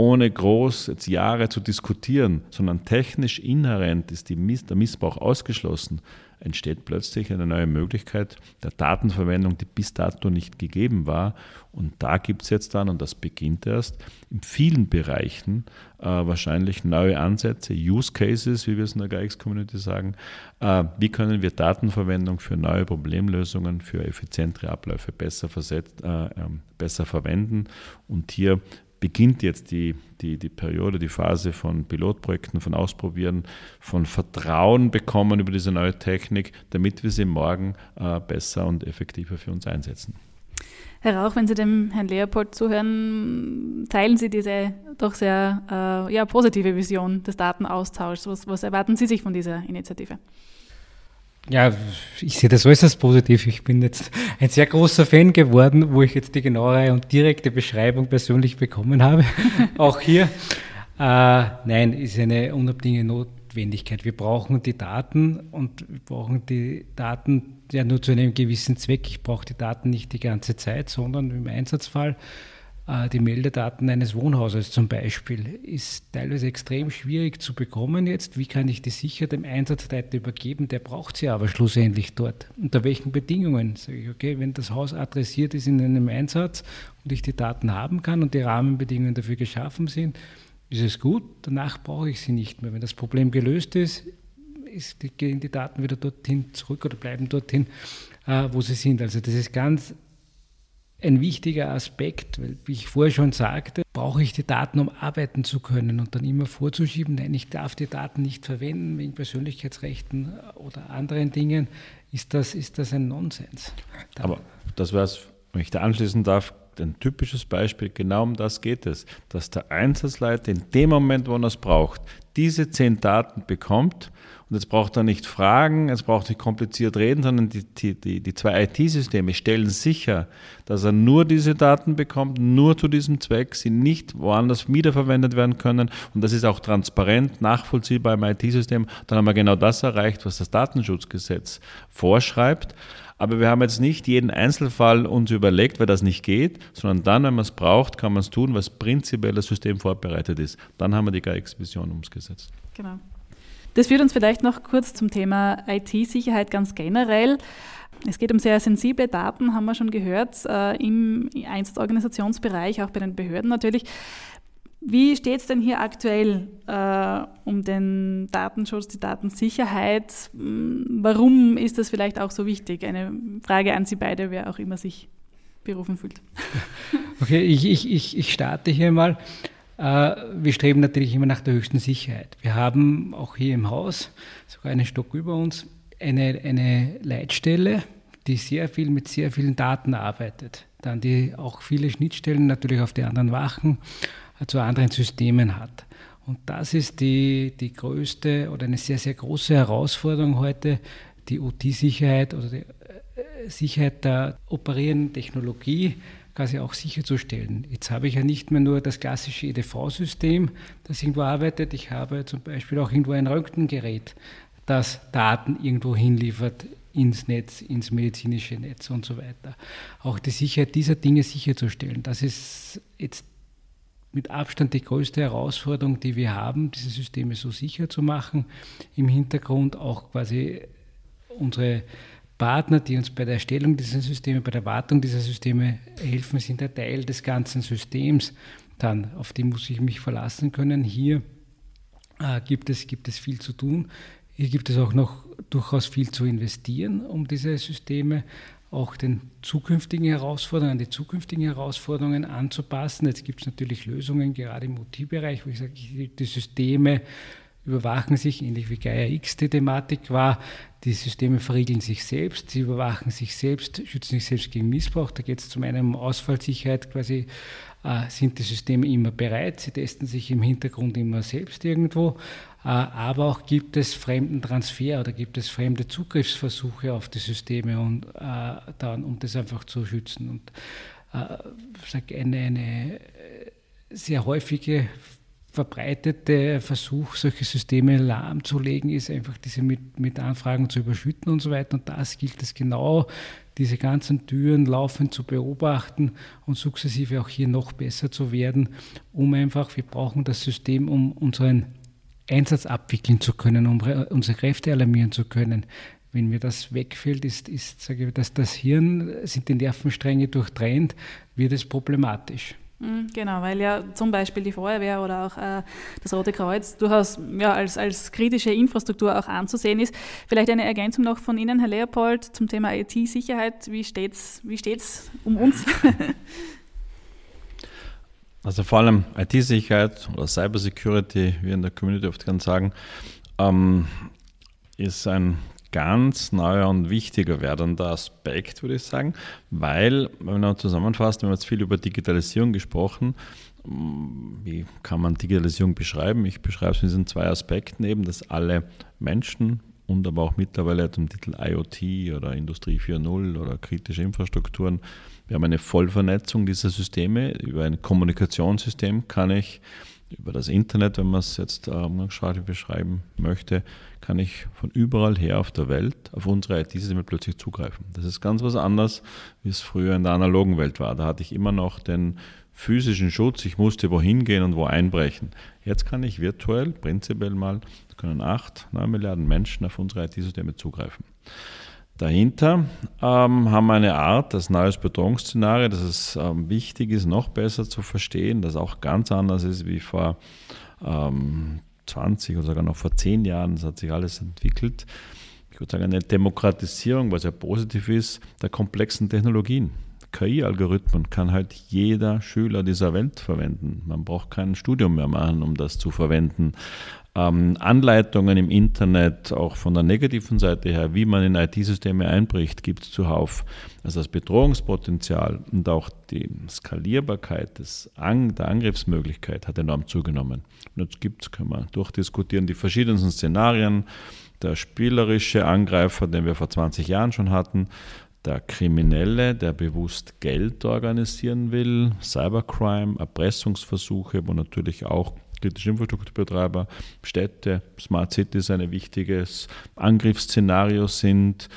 ohne groß jetzt Jahre zu diskutieren, sondern technisch inhärent ist Miss der Missbrauch ausgeschlossen, entsteht plötzlich eine neue Möglichkeit der Datenverwendung, die bis dato nicht gegeben war. Und da gibt es jetzt dann, und das beginnt erst, in vielen Bereichen äh, wahrscheinlich neue Ansätze, Use Cases, wie wir es in der GX-Community sagen. Äh, wie können wir Datenverwendung für neue Problemlösungen, für effizientere Abläufe besser, versetzt, äh, ähm, besser verwenden? Und hier beginnt jetzt die, die, die Periode, die Phase von Pilotprojekten, von Ausprobieren, von Vertrauen bekommen über diese neue Technik, damit wir sie morgen äh, besser und effektiver für uns einsetzen. Herr Rauch, wenn Sie dem Herrn Leopold zuhören, teilen Sie diese doch sehr äh, ja, positive Vision des Datenaustauschs. Was, was erwarten Sie sich von dieser Initiative? Ja, ich sehe das als positiv. Ich bin jetzt ein sehr großer Fan geworden, wo ich jetzt die genauere und direkte Beschreibung persönlich bekommen habe. Auch hier. Äh, nein, ist eine unabdingende Notwendigkeit. Wir brauchen die Daten und wir brauchen die Daten ja nur zu einem gewissen Zweck. Ich brauche die Daten nicht die ganze Zeit, sondern im Einsatzfall die Meldedaten eines Wohnhauses zum Beispiel ist teilweise extrem schwierig zu bekommen jetzt. Wie kann ich die sicher dem Einsatzleiter übergeben? Der braucht sie aber schlussendlich dort. Unter welchen Bedingungen? Sage ich, okay, wenn das Haus adressiert ist in einem Einsatz und ich die Daten haben kann und die Rahmenbedingungen dafür geschaffen sind, ist es gut. Danach brauche ich sie nicht mehr. Wenn das Problem gelöst ist, ist gehen die Daten wieder dorthin zurück oder bleiben dorthin, äh, wo sie sind. Also das ist ganz ein wichtiger Aspekt, weil, wie ich vorher schon sagte, brauche ich die Daten, um arbeiten zu können und dann immer vorzuschieben, nein, ich darf die Daten nicht verwenden wegen Persönlichkeitsrechten oder anderen Dingen, ist das, ist das ein Nonsens. Aber das wäre es, wenn ich da anschließen darf, ein typisches Beispiel, genau um das geht es, dass der Einsatzleiter in dem Moment, wo er es braucht, diese zehn Daten bekommt und jetzt braucht er nicht fragen, jetzt braucht er nicht kompliziert reden, sondern die, die, die zwei IT-Systeme stellen sicher, dass er nur diese Daten bekommt, nur zu diesem Zweck, sie nicht woanders wiederverwendet werden können. Und das ist auch transparent, nachvollziehbar im IT-System. Dann haben wir genau das erreicht, was das Datenschutzgesetz vorschreibt. Aber wir haben jetzt nicht jeden Einzelfall uns überlegt, weil das nicht geht, sondern dann, wenn man es braucht, kann man es tun, was prinzipiell das System vorbereitet ist. Dann haben wir die GAIX-Vision umgesetzt. Genau. Das führt uns vielleicht noch kurz zum Thema IT-Sicherheit ganz generell. Es geht um sehr sensible Daten, haben wir schon gehört, äh, im Einsatzorganisationsbereich, auch bei den Behörden natürlich. Wie steht es denn hier aktuell äh, um den Datenschutz, die Datensicherheit? Hm, warum ist das vielleicht auch so wichtig? Eine Frage an Sie beide, wer auch immer sich berufen fühlt. Okay, ich, ich, ich, ich starte hier mal. Äh, wir streben natürlich immer nach der höchsten Sicherheit. Wir haben auch hier im Haus, sogar einen Stock über uns, eine, eine Leitstelle, die sehr viel mit sehr vielen Daten arbeitet. Dann die auch viele Schnittstellen natürlich auf die anderen Wachen äh, zu anderen Systemen hat. Und das ist die, die größte oder eine sehr, sehr große Herausforderung heute, die OT-Sicherheit oder die äh, Sicherheit der operierenden Technologie quasi auch sicherzustellen. Jetzt habe ich ja nicht mehr nur das klassische EDV-System, das irgendwo arbeitet, ich habe zum Beispiel auch irgendwo ein Röntgengerät, das Daten irgendwo hinliefert ins Netz, ins medizinische Netz und so weiter. Auch die Sicherheit dieser Dinge sicherzustellen, das ist jetzt mit Abstand die größte Herausforderung, die wir haben, diese Systeme so sicher zu machen. Im Hintergrund auch quasi unsere Partner, die uns bei der Erstellung dieser Systeme, bei der Wartung dieser Systeme helfen, sind ein Teil des ganzen Systems. Dann, auf die muss ich mich verlassen können. Hier äh, gibt, es, gibt es viel zu tun. Hier gibt es auch noch durchaus viel zu investieren, um diese Systeme auch den zukünftigen Herausforderungen, die zukünftigen Herausforderungen anzupassen. Jetzt gibt es natürlich Lösungen, gerade im OT-Bereich, wo ich sage, die Systeme überwachen sich, ähnlich wie Gaia X die Thematik war. Die Systeme verriegeln sich selbst, sie überwachen sich selbst, schützen sich selbst gegen Missbrauch. Da geht es zum einen um Ausfallsicherheit, quasi äh, sind die Systeme immer bereit, sie testen sich im Hintergrund immer selbst irgendwo. Äh, aber auch gibt es fremden Transfer oder gibt es fremde Zugriffsversuche auf die Systeme, und, äh, dann, um das einfach zu schützen. Und äh, eine, eine sehr häufige verbreitete Versuch, solche Systeme lahmzulegen, ist einfach diese mit, mit Anfragen zu überschütten und so weiter. Und das gilt es genau, diese ganzen Türen laufend zu beobachten und sukzessive auch hier noch besser zu werden, um einfach, wir brauchen das System, um unseren Einsatz abwickeln zu können, um unsere Kräfte alarmieren zu können. Wenn mir das wegfällt, ist, ist sage ich, dass das Hirn, sind die Nervenstränge durchtrennt, wird es problematisch. Mhm, genau, weil ja zum Beispiel die Feuerwehr oder auch äh, das Rote Kreuz durchaus ja, als, als kritische Infrastruktur auch anzusehen ist. Vielleicht eine Ergänzung noch von Ihnen, Herr Leopold, zum Thema IT-Sicherheit. Wie steht es wie steht's um uns? also vor allem IT-Sicherheit oder Cybersecurity, wie in der Community oft kann sagen, ähm, ist ein ganz neuer und wichtiger werdender Aspekt, würde ich sagen, weil, wenn man zusammenfasst, wir haben jetzt viel über Digitalisierung gesprochen, wie kann man Digitalisierung beschreiben? Ich beschreibe es mit diesen zwei Aspekten eben, dass alle Menschen und aber auch mittlerweile zum Titel IoT oder Industrie 4.0 oder kritische Infrastrukturen, wir haben eine Vollvernetzung dieser Systeme. Über ein Kommunikationssystem kann ich über das Internet, wenn man es jetzt umgangssprachlich beschreiben möchte, kann ich von überall her auf der Welt auf unsere IT-Systeme plötzlich zugreifen. Das ist ganz was anderes, wie es früher in der analogen Welt war. Da hatte ich immer noch den physischen Schutz, ich musste wohin gehen und wo einbrechen. Jetzt kann ich virtuell, prinzipiell mal, können acht, neun Milliarden Menschen auf unsere IT-Systeme zugreifen. Dahinter ähm, haben wir eine Art, das neues Bedrohungsszenario, das es ähm, wichtig ist, noch besser zu verstehen, das auch ganz anders ist wie vor ähm, 20 oder sogar noch vor 10 Jahren. Das hat sich alles entwickelt. Ich würde sagen, eine Demokratisierung, was ja positiv ist, der komplexen Technologien. KI-Algorithmen kann halt jeder Schüler dieser Welt verwenden. Man braucht kein Studium mehr machen, um das zu verwenden ähm, Anleitungen im Internet, auch von der negativen Seite her, wie man in IT-Systeme einbricht, gibt es zuhauf. Also das Bedrohungspotenzial und auch die Skalierbarkeit des An der Angriffsmöglichkeit hat enorm zugenommen. Und jetzt gibt es, können wir durchdiskutieren, die verschiedensten Szenarien. Der spielerische Angreifer, den wir vor 20 Jahren schon hatten, der Kriminelle, der bewusst Geld organisieren will, Cybercrime, Erpressungsversuche, wo natürlich auch kritische Infrastrukturbetreiber, Städte, Smart Cities ein wichtiges Angriffsszenario sind,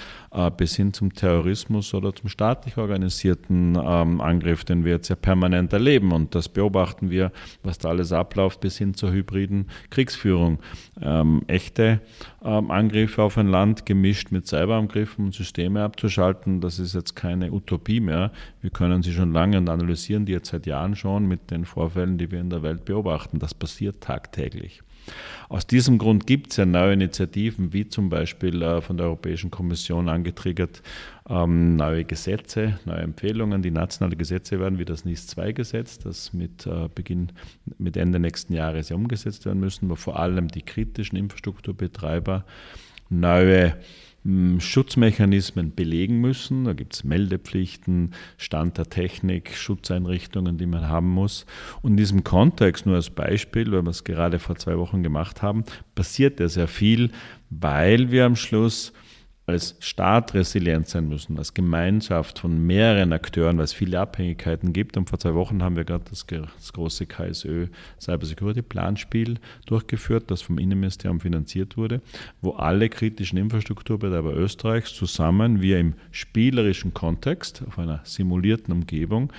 bis hin zum Terrorismus oder zum staatlich organisierten ähm, Angriff, den wir jetzt ja permanent erleben. Und das beobachten wir, was da alles abläuft, bis hin zur hybriden Kriegsführung. Ähm, echte ähm, Angriffe auf ein Land gemischt mit Cyberangriffen und Systeme abzuschalten, das ist jetzt keine Utopie mehr. Wir können sie schon lange und analysieren die jetzt seit Jahren schon mit den Vorfällen, die wir in der Welt beobachten. Das passiert tagtäglich. Aus diesem Grund gibt es ja neue Initiativen, wie zum Beispiel äh, von der Europäischen Kommission angetriggert, ähm, neue Gesetze, neue Empfehlungen. Die nationalen Gesetze werden wie das NIS-2-Gesetz, das mit äh, Beginn, mit Ende nächsten Jahres ja umgesetzt werden müssen, wo vor allem die kritischen Infrastrukturbetreiber neue Schutzmechanismen belegen müssen. Da gibt es Meldepflichten, Stand der Technik, Schutzeinrichtungen, die man haben muss. Und in diesem Kontext, nur als Beispiel, weil wir es gerade vor zwei Wochen gemacht haben, passiert ja sehr viel, weil wir am Schluss als Staat resilient sein müssen, als Gemeinschaft von mehreren Akteuren, weil es viele Abhängigkeiten gibt. Und vor zwei Wochen haben wir gerade das, das große KSÖ Cybersecurity Planspiel durchgeführt, das vom Innenministerium finanziert wurde, wo alle kritischen Infrastrukturbetreiber Österreichs zusammen, wir im spielerischen Kontext, auf einer simulierten Umgebung,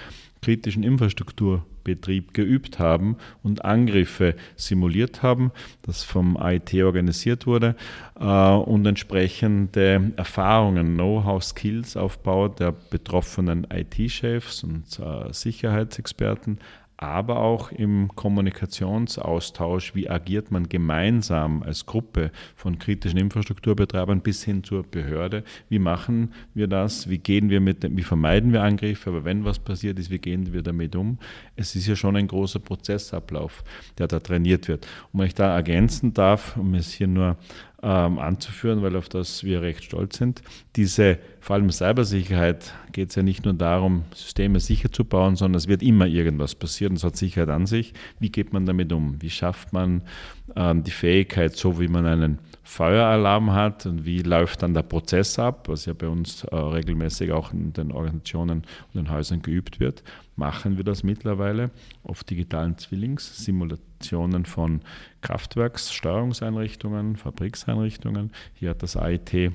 kritischen Infrastrukturbetrieb geübt haben und Angriffe simuliert haben, das vom IT organisiert wurde äh, und entsprechende Erfahrungen, Know-how, Skills Aufbau der betroffenen IT-Chefs und äh, Sicherheitsexperten aber auch im Kommunikationsaustausch, wie agiert man gemeinsam als Gruppe von kritischen Infrastrukturbetreibern bis hin zur Behörde, wie machen wir das, wie gehen wir mit, wie vermeiden wir Angriffe, aber wenn was passiert ist, wie gehen wir damit um? Es ist ja schon ein großer Prozessablauf, der da trainiert wird. Und wenn ich da ergänzen darf, um es hier nur ähm, anzuführen, weil auf das wir recht stolz sind. Diese, vor allem Cybersicherheit, geht es ja nicht nur darum, Systeme sicher zu bauen, sondern es wird immer irgendwas passieren. Es hat Sicherheit an sich. Wie geht man damit um? Wie schafft man ähm, die Fähigkeit, so wie man einen Feueralarm hat und wie läuft dann der Prozess ab, was ja bei uns äh, regelmäßig auch in den Organisationen und den Häusern geübt wird, machen wir das mittlerweile auf digitalen Zwillingssimulationen von Kraftwerkssteuerungseinrichtungen, Fabrikseinrichtungen. Hier hat das AIT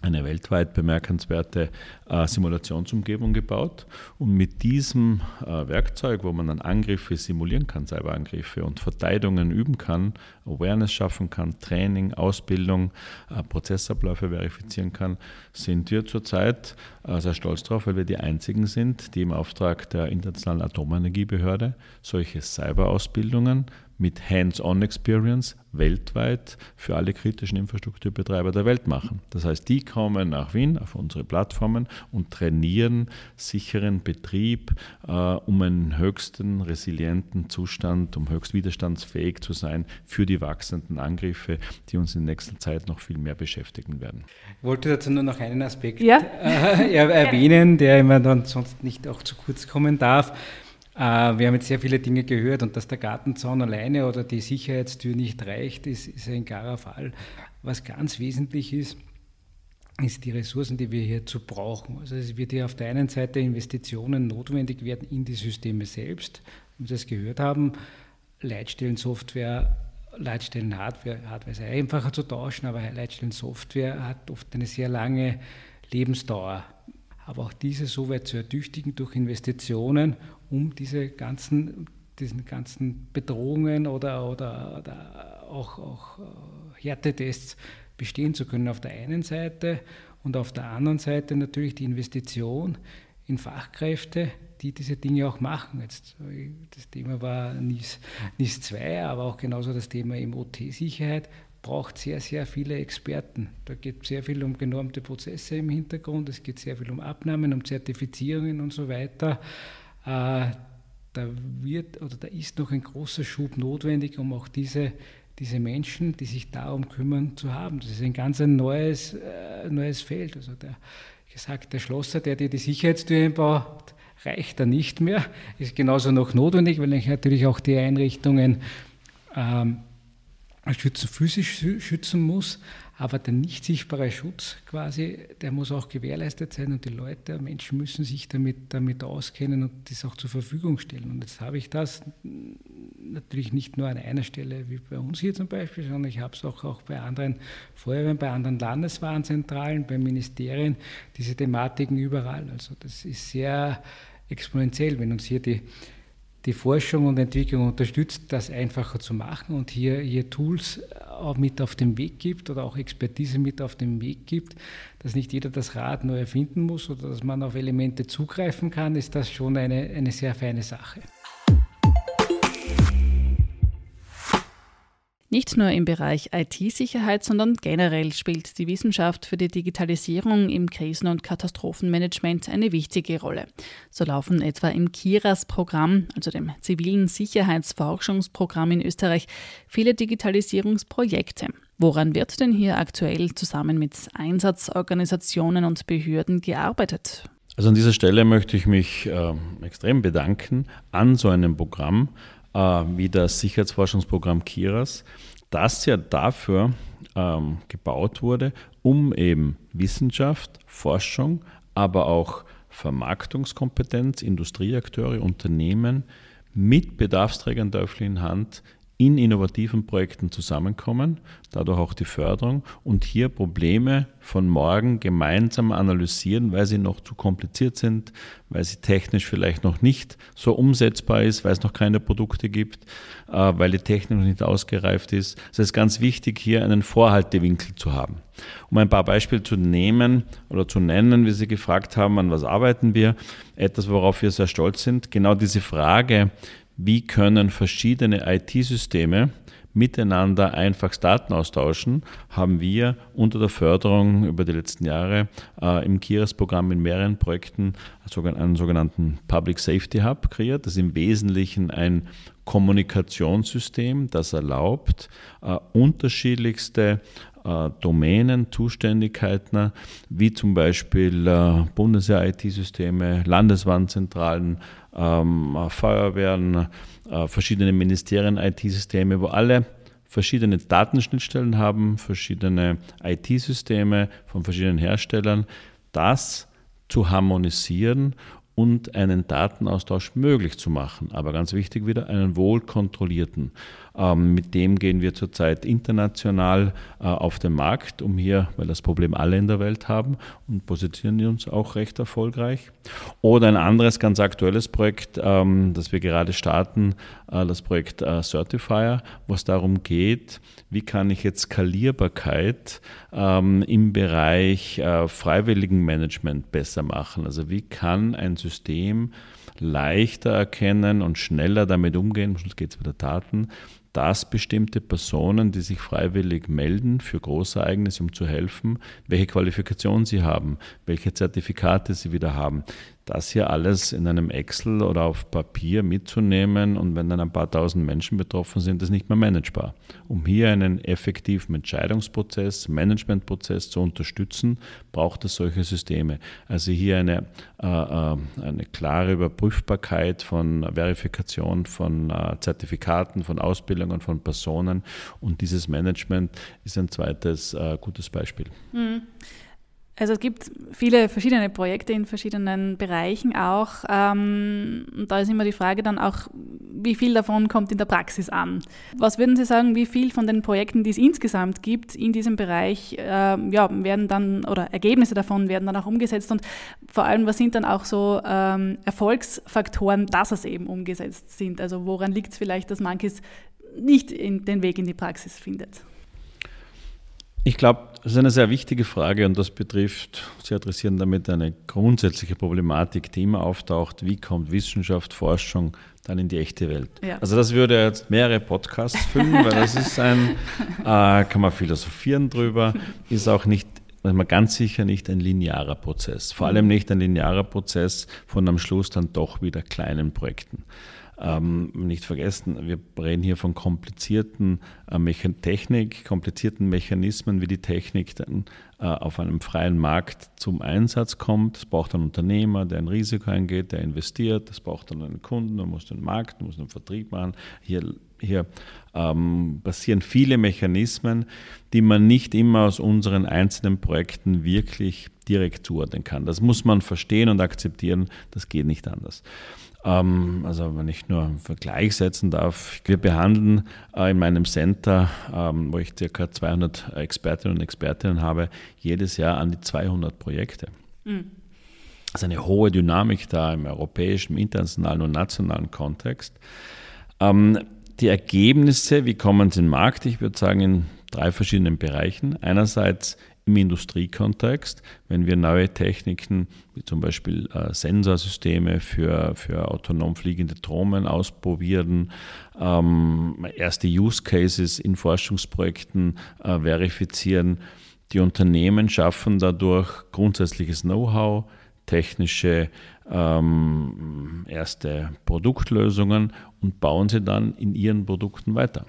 eine weltweit bemerkenswerte äh, Simulationsumgebung gebaut. Und mit diesem äh, Werkzeug, wo man dann Angriffe simulieren kann, Cyberangriffe und Verteidigungen üben kann, Awareness schaffen kann, Training, Ausbildung, äh, Prozessabläufe verifizieren kann, sind wir zurzeit äh, sehr stolz darauf, weil wir die einzigen sind, die im Auftrag der Internationalen Atomenergiebehörde solche Cyberausbildungen mit Hands-on-Experience weltweit für alle kritischen Infrastrukturbetreiber der Welt machen. Das heißt, die kommen nach Wien auf unsere Plattformen und trainieren sicheren Betrieb, äh, um einen höchsten resilienten Zustand, um höchst widerstandsfähig zu sein für die wachsenden Angriffe, die uns in nächster Zeit noch viel mehr beschäftigen werden. Ich wollte dazu nur noch einen Aspekt ja? äh, erwähnen, der immer dann sonst nicht auch zu kurz kommen darf. Äh, wir haben jetzt sehr viele Dinge gehört und dass der Gartenzaun alleine oder die Sicherheitstür nicht reicht, ist, ist ein klarer Fall. Was ganz wesentlich ist, ist die Ressourcen, die wir hierzu brauchen. Also es wird hier auf der einen Seite Investitionen notwendig werden in die Systeme selbst. Wie wir das gehört haben, Leitstellensoftware, Leitstellen-Hardware, Hardware ist einfacher zu tauschen, aber Leitstellen-Software hat oft eine sehr lange Lebensdauer. Aber auch diese so weit zu ertüchtigen durch Investitionen um diese ganzen, diesen ganzen Bedrohungen oder, oder, oder auch, auch äh, Härtetests bestehen zu können auf der einen Seite und auf der anderen Seite natürlich die Investition in Fachkräfte, die diese Dinge auch machen. Jetzt, das Thema war NIS, NIS 2, aber auch genauso das Thema OT-Sicherheit braucht sehr, sehr viele Experten. Da geht sehr viel um genormte Prozesse im Hintergrund, es geht sehr viel um Abnahmen, um Zertifizierungen und so weiter. Äh, da wird oder da ist noch ein großer Schub notwendig, um auch diese, diese Menschen, die sich darum kümmern, zu haben. Das ist ein ganz ein neues, äh, neues Feld. Also der, gesagt, der Schlosser, der dir die Sicherheitstür einbaut, reicht da nicht mehr. Ist genauso noch notwendig, weil ich natürlich auch die Einrichtungen ähm, schützen, physisch schützen muss. Aber der nicht sichtbare Schutz quasi, der muss auch gewährleistet sein und die Leute, Menschen müssen sich damit, damit auskennen und das auch zur Verfügung stellen. Und jetzt habe ich das natürlich nicht nur an einer Stelle wie bei uns hier zum Beispiel, sondern ich habe es auch, auch bei anderen Feuerwehren, bei anderen Landeswarnzentralen, bei Ministerien, diese Thematiken überall. Also das ist sehr exponentiell, wenn uns hier die die Forschung und Entwicklung unterstützt, das einfacher zu machen und hier, hier Tools auch mit auf den Weg gibt oder auch Expertise mit auf den Weg gibt, dass nicht jeder das Rad neu erfinden muss oder dass man auf Elemente zugreifen kann, ist das schon eine, eine sehr feine Sache. Nicht nur im Bereich IT-Sicherheit, sondern generell spielt die Wissenschaft für die Digitalisierung im Krisen- und Katastrophenmanagement eine wichtige Rolle. So laufen etwa im KIRAS-Programm, also dem zivilen Sicherheitsforschungsprogramm in Österreich, viele Digitalisierungsprojekte. Woran wird denn hier aktuell zusammen mit Einsatzorganisationen und Behörden gearbeitet? Also an dieser Stelle möchte ich mich äh, extrem bedanken an so einem Programm, wie das Sicherheitsforschungsprogramm KIRAS, das ja dafür ähm, gebaut wurde, um eben Wissenschaft, Forschung, aber auch Vermarktungskompetenz, Industrieakteure, Unternehmen mit Bedarfsträgern der öffentlichen Hand in innovativen Projekten zusammenkommen, dadurch auch die Förderung und hier Probleme von morgen gemeinsam analysieren, weil sie noch zu kompliziert sind, weil sie technisch vielleicht noch nicht so umsetzbar ist, weil es noch keine Produkte gibt, äh, weil die Technik noch nicht ausgereift ist. Es ist ganz wichtig, hier einen Vorhaltewinkel zu haben. Um ein paar Beispiele zu nehmen oder zu nennen, wie Sie gefragt haben, an was arbeiten wir, etwas, worauf wir sehr stolz sind, genau diese Frage, wie können verschiedene IT-Systeme miteinander einfachst Daten austauschen, haben wir unter der Förderung über die letzten Jahre äh, im KIRAS-Programm in mehreren Projekten einen sogenannten Public Safety Hub kreiert. Das ist im Wesentlichen ein Kommunikationssystem, das erlaubt, äh, unterschiedlichste äh, Domänen, Zuständigkeiten, wie zum Beispiel äh, Bundeswehr-IT-Systeme, Landeswarnzentralen, ähm, Feuerwehren, äh, verschiedene Ministerien, IT-Systeme, wo alle verschiedene Datenschnittstellen haben, verschiedene IT-Systeme von verschiedenen Herstellern, das zu harmonisieren und einen Datenaustausch möglich zu machen. Aber ganz wichtig wieder, einen wohlkontrollierten. Ähm, mit dem gehen wir zurzeit international äh, auf den Markt, um hier, weil das Problem alle in der Welt haben und positionieren uns auch recht erfolgreich. Oder ein anderes ganz aktuelles Projekt, ähm, das wir gerade starten, äh, das Projekt äh, Certifier, wo es darum geht, wie kann ich jetzt Skalierbarkeit ähm, im Bereich Freiwilligenmanagement besser machen. Also wie kann ein System leichter erkennen und schneller damit umgehen, sonst geht es wieder Daten, dass bestimmte Personen, die sich freiwillig melden für Großereignisse, um zu helfen, welche Qualifikation sie haben, welche Zertifikate sie wieder haben das hier alles in einem Excel oder auf Papier mitzunehmen und wenn dann ein paar tausend Menschen betroffen sind, ist nicht mehr managebar. Um hier einen effektiven Entscheidungsprozess, Managementprozess zu unterstützen, braucht es solche Systeme. Also hier eine, äh, äh eine klare Überprüfbarkeit von Verifikation von äh, Zertifikaten, von Ausbildungen von Personen und dieses Management ist ein zweites äh, gutes Beispiel. Mhm. Also es gibt viele verschiedene Projekte in verschiedenen Bereichen auch. Ähm, und da ist immer die Frage dann auch, wie viel davon kommt in der Praxis an? Was würden Sie sagen, wie viel von den Projekten, die es insgesamt gibt in diesem Bereich, äh, ja, werden dann oder Ergebnisse davon werden dann auch umgesetzt? Und vor allem, was sind dann auch so ähm, Erfolgsfaktoren, dass es eben umgesetzt sind? Also woran liegt es vielleicht, dass manches nicht den Weg in die Praxis findet? Ich glaube, das ist eine sehr wichtige Frage und das betrifft, Sie adressieren damit eine grundsätzliche Problematik, die immer auftaucht. Wie kommt Wissenschaft, Forschung dann in die echte Welt? Ja. Also das würde jetzt mehrere Podcasts füllen, weil das ist ein, äh, kann man philosophieren drüber, ist auch nicht also ganz sicher nicht ein linearer Prozess. Vor allem nicht ein linearer Prozess von am Schluss dann doch wieder kleinen Projekten. Ähm, nicht vergessen, wir reden hier von komplizierten äh, Technik, komplizierten Mechanismen, wie die Technik dann äh, auf einem freien Markt zum Einsatz kommt. Es braucht einen Unternehmer, der ein Risiko eingeht, der investiert. Es braucht dann einen Kunden, man muss den Markt, muss den Vertrieb machen. Hier hier ähm, passieren viele Mechanismen, die man nicht immer aus unseren einzelnen Projekten wirklich direkt zuordnen kann. Das muss man verstehen und akzeptieren, das geht nicht anders. Ähm, also wenn ich nur einen Vergleich setzen darf, wir behandeln äh, in meinem Center, ähm, wo ich ca. 200 Expertinnen und Expertinnen habe, jedes Jahr an die 200 Projekte. Mhm. Also eine hohe Dynamik da im europäischen, internationalen und nationalen Kontext. Ähm, die Ergebnisse, wie kommen sie in den Markt? Ich würde sagen, in drei verschiedenen Bereichen. Einerseits im Industriekontext, wenn wir neue Techniken, wie zum Beispiel äh, Sensorsysteme für, für autonom fliegende Drohnen ausprobieren, ähm, erste Use Cases in Forschungsprojekten äh, verifizieren. Die Unternehmen schaffen dadurch grundsätzliches Know-how, technische ähm, erste Produktlösungen und bauen sie dann in ihren Produkten weiter.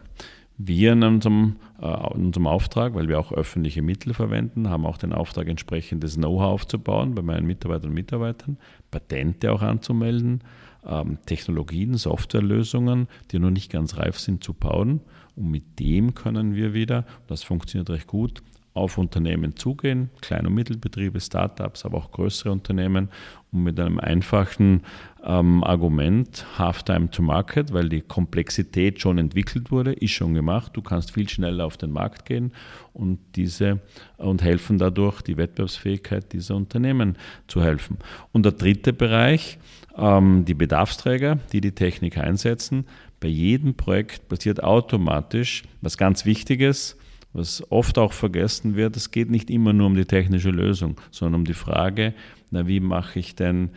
Wir in unserem, in unserem Auftrag, weil wir auch öffentliche Mittel verwenden, haben auch den Auftrag, entsprechendes Know-how aufzubauen bei meinen Mitarbeitern und Mitarbeitern, Patente auch anzumelden, ähm, Technologien, Softwarelösungen, die noch nicht ganz reif sind, zu bauen. Und mit dem können wir wieder, das funktioniert recht gut, auf Unternehmen zugehen, Klein- und Mittelbetriebe, Startups, aber auch größere Unternehmen und mit einem einfachen ähm, Argument, Half-Time to Market, weil die Komplexität schon entwickelt wurde, ist schon gemacht. Du kannst viel schneller auf den Markt gehen und diese und helfen dadurch, die Wettbewerbsfähigkeit dieser Unternehmen zu helfen. Und der dritte Bereich, ähm, die Bedarfsträger, die die Technik einsetzen. Bei jedem Projekt passiert automatisch was ganz Wichtiges, was oft auch vergessen wird, es geht nicht immer nur um die technische Lösung, sondern um die Frage, na, wie mache ich denn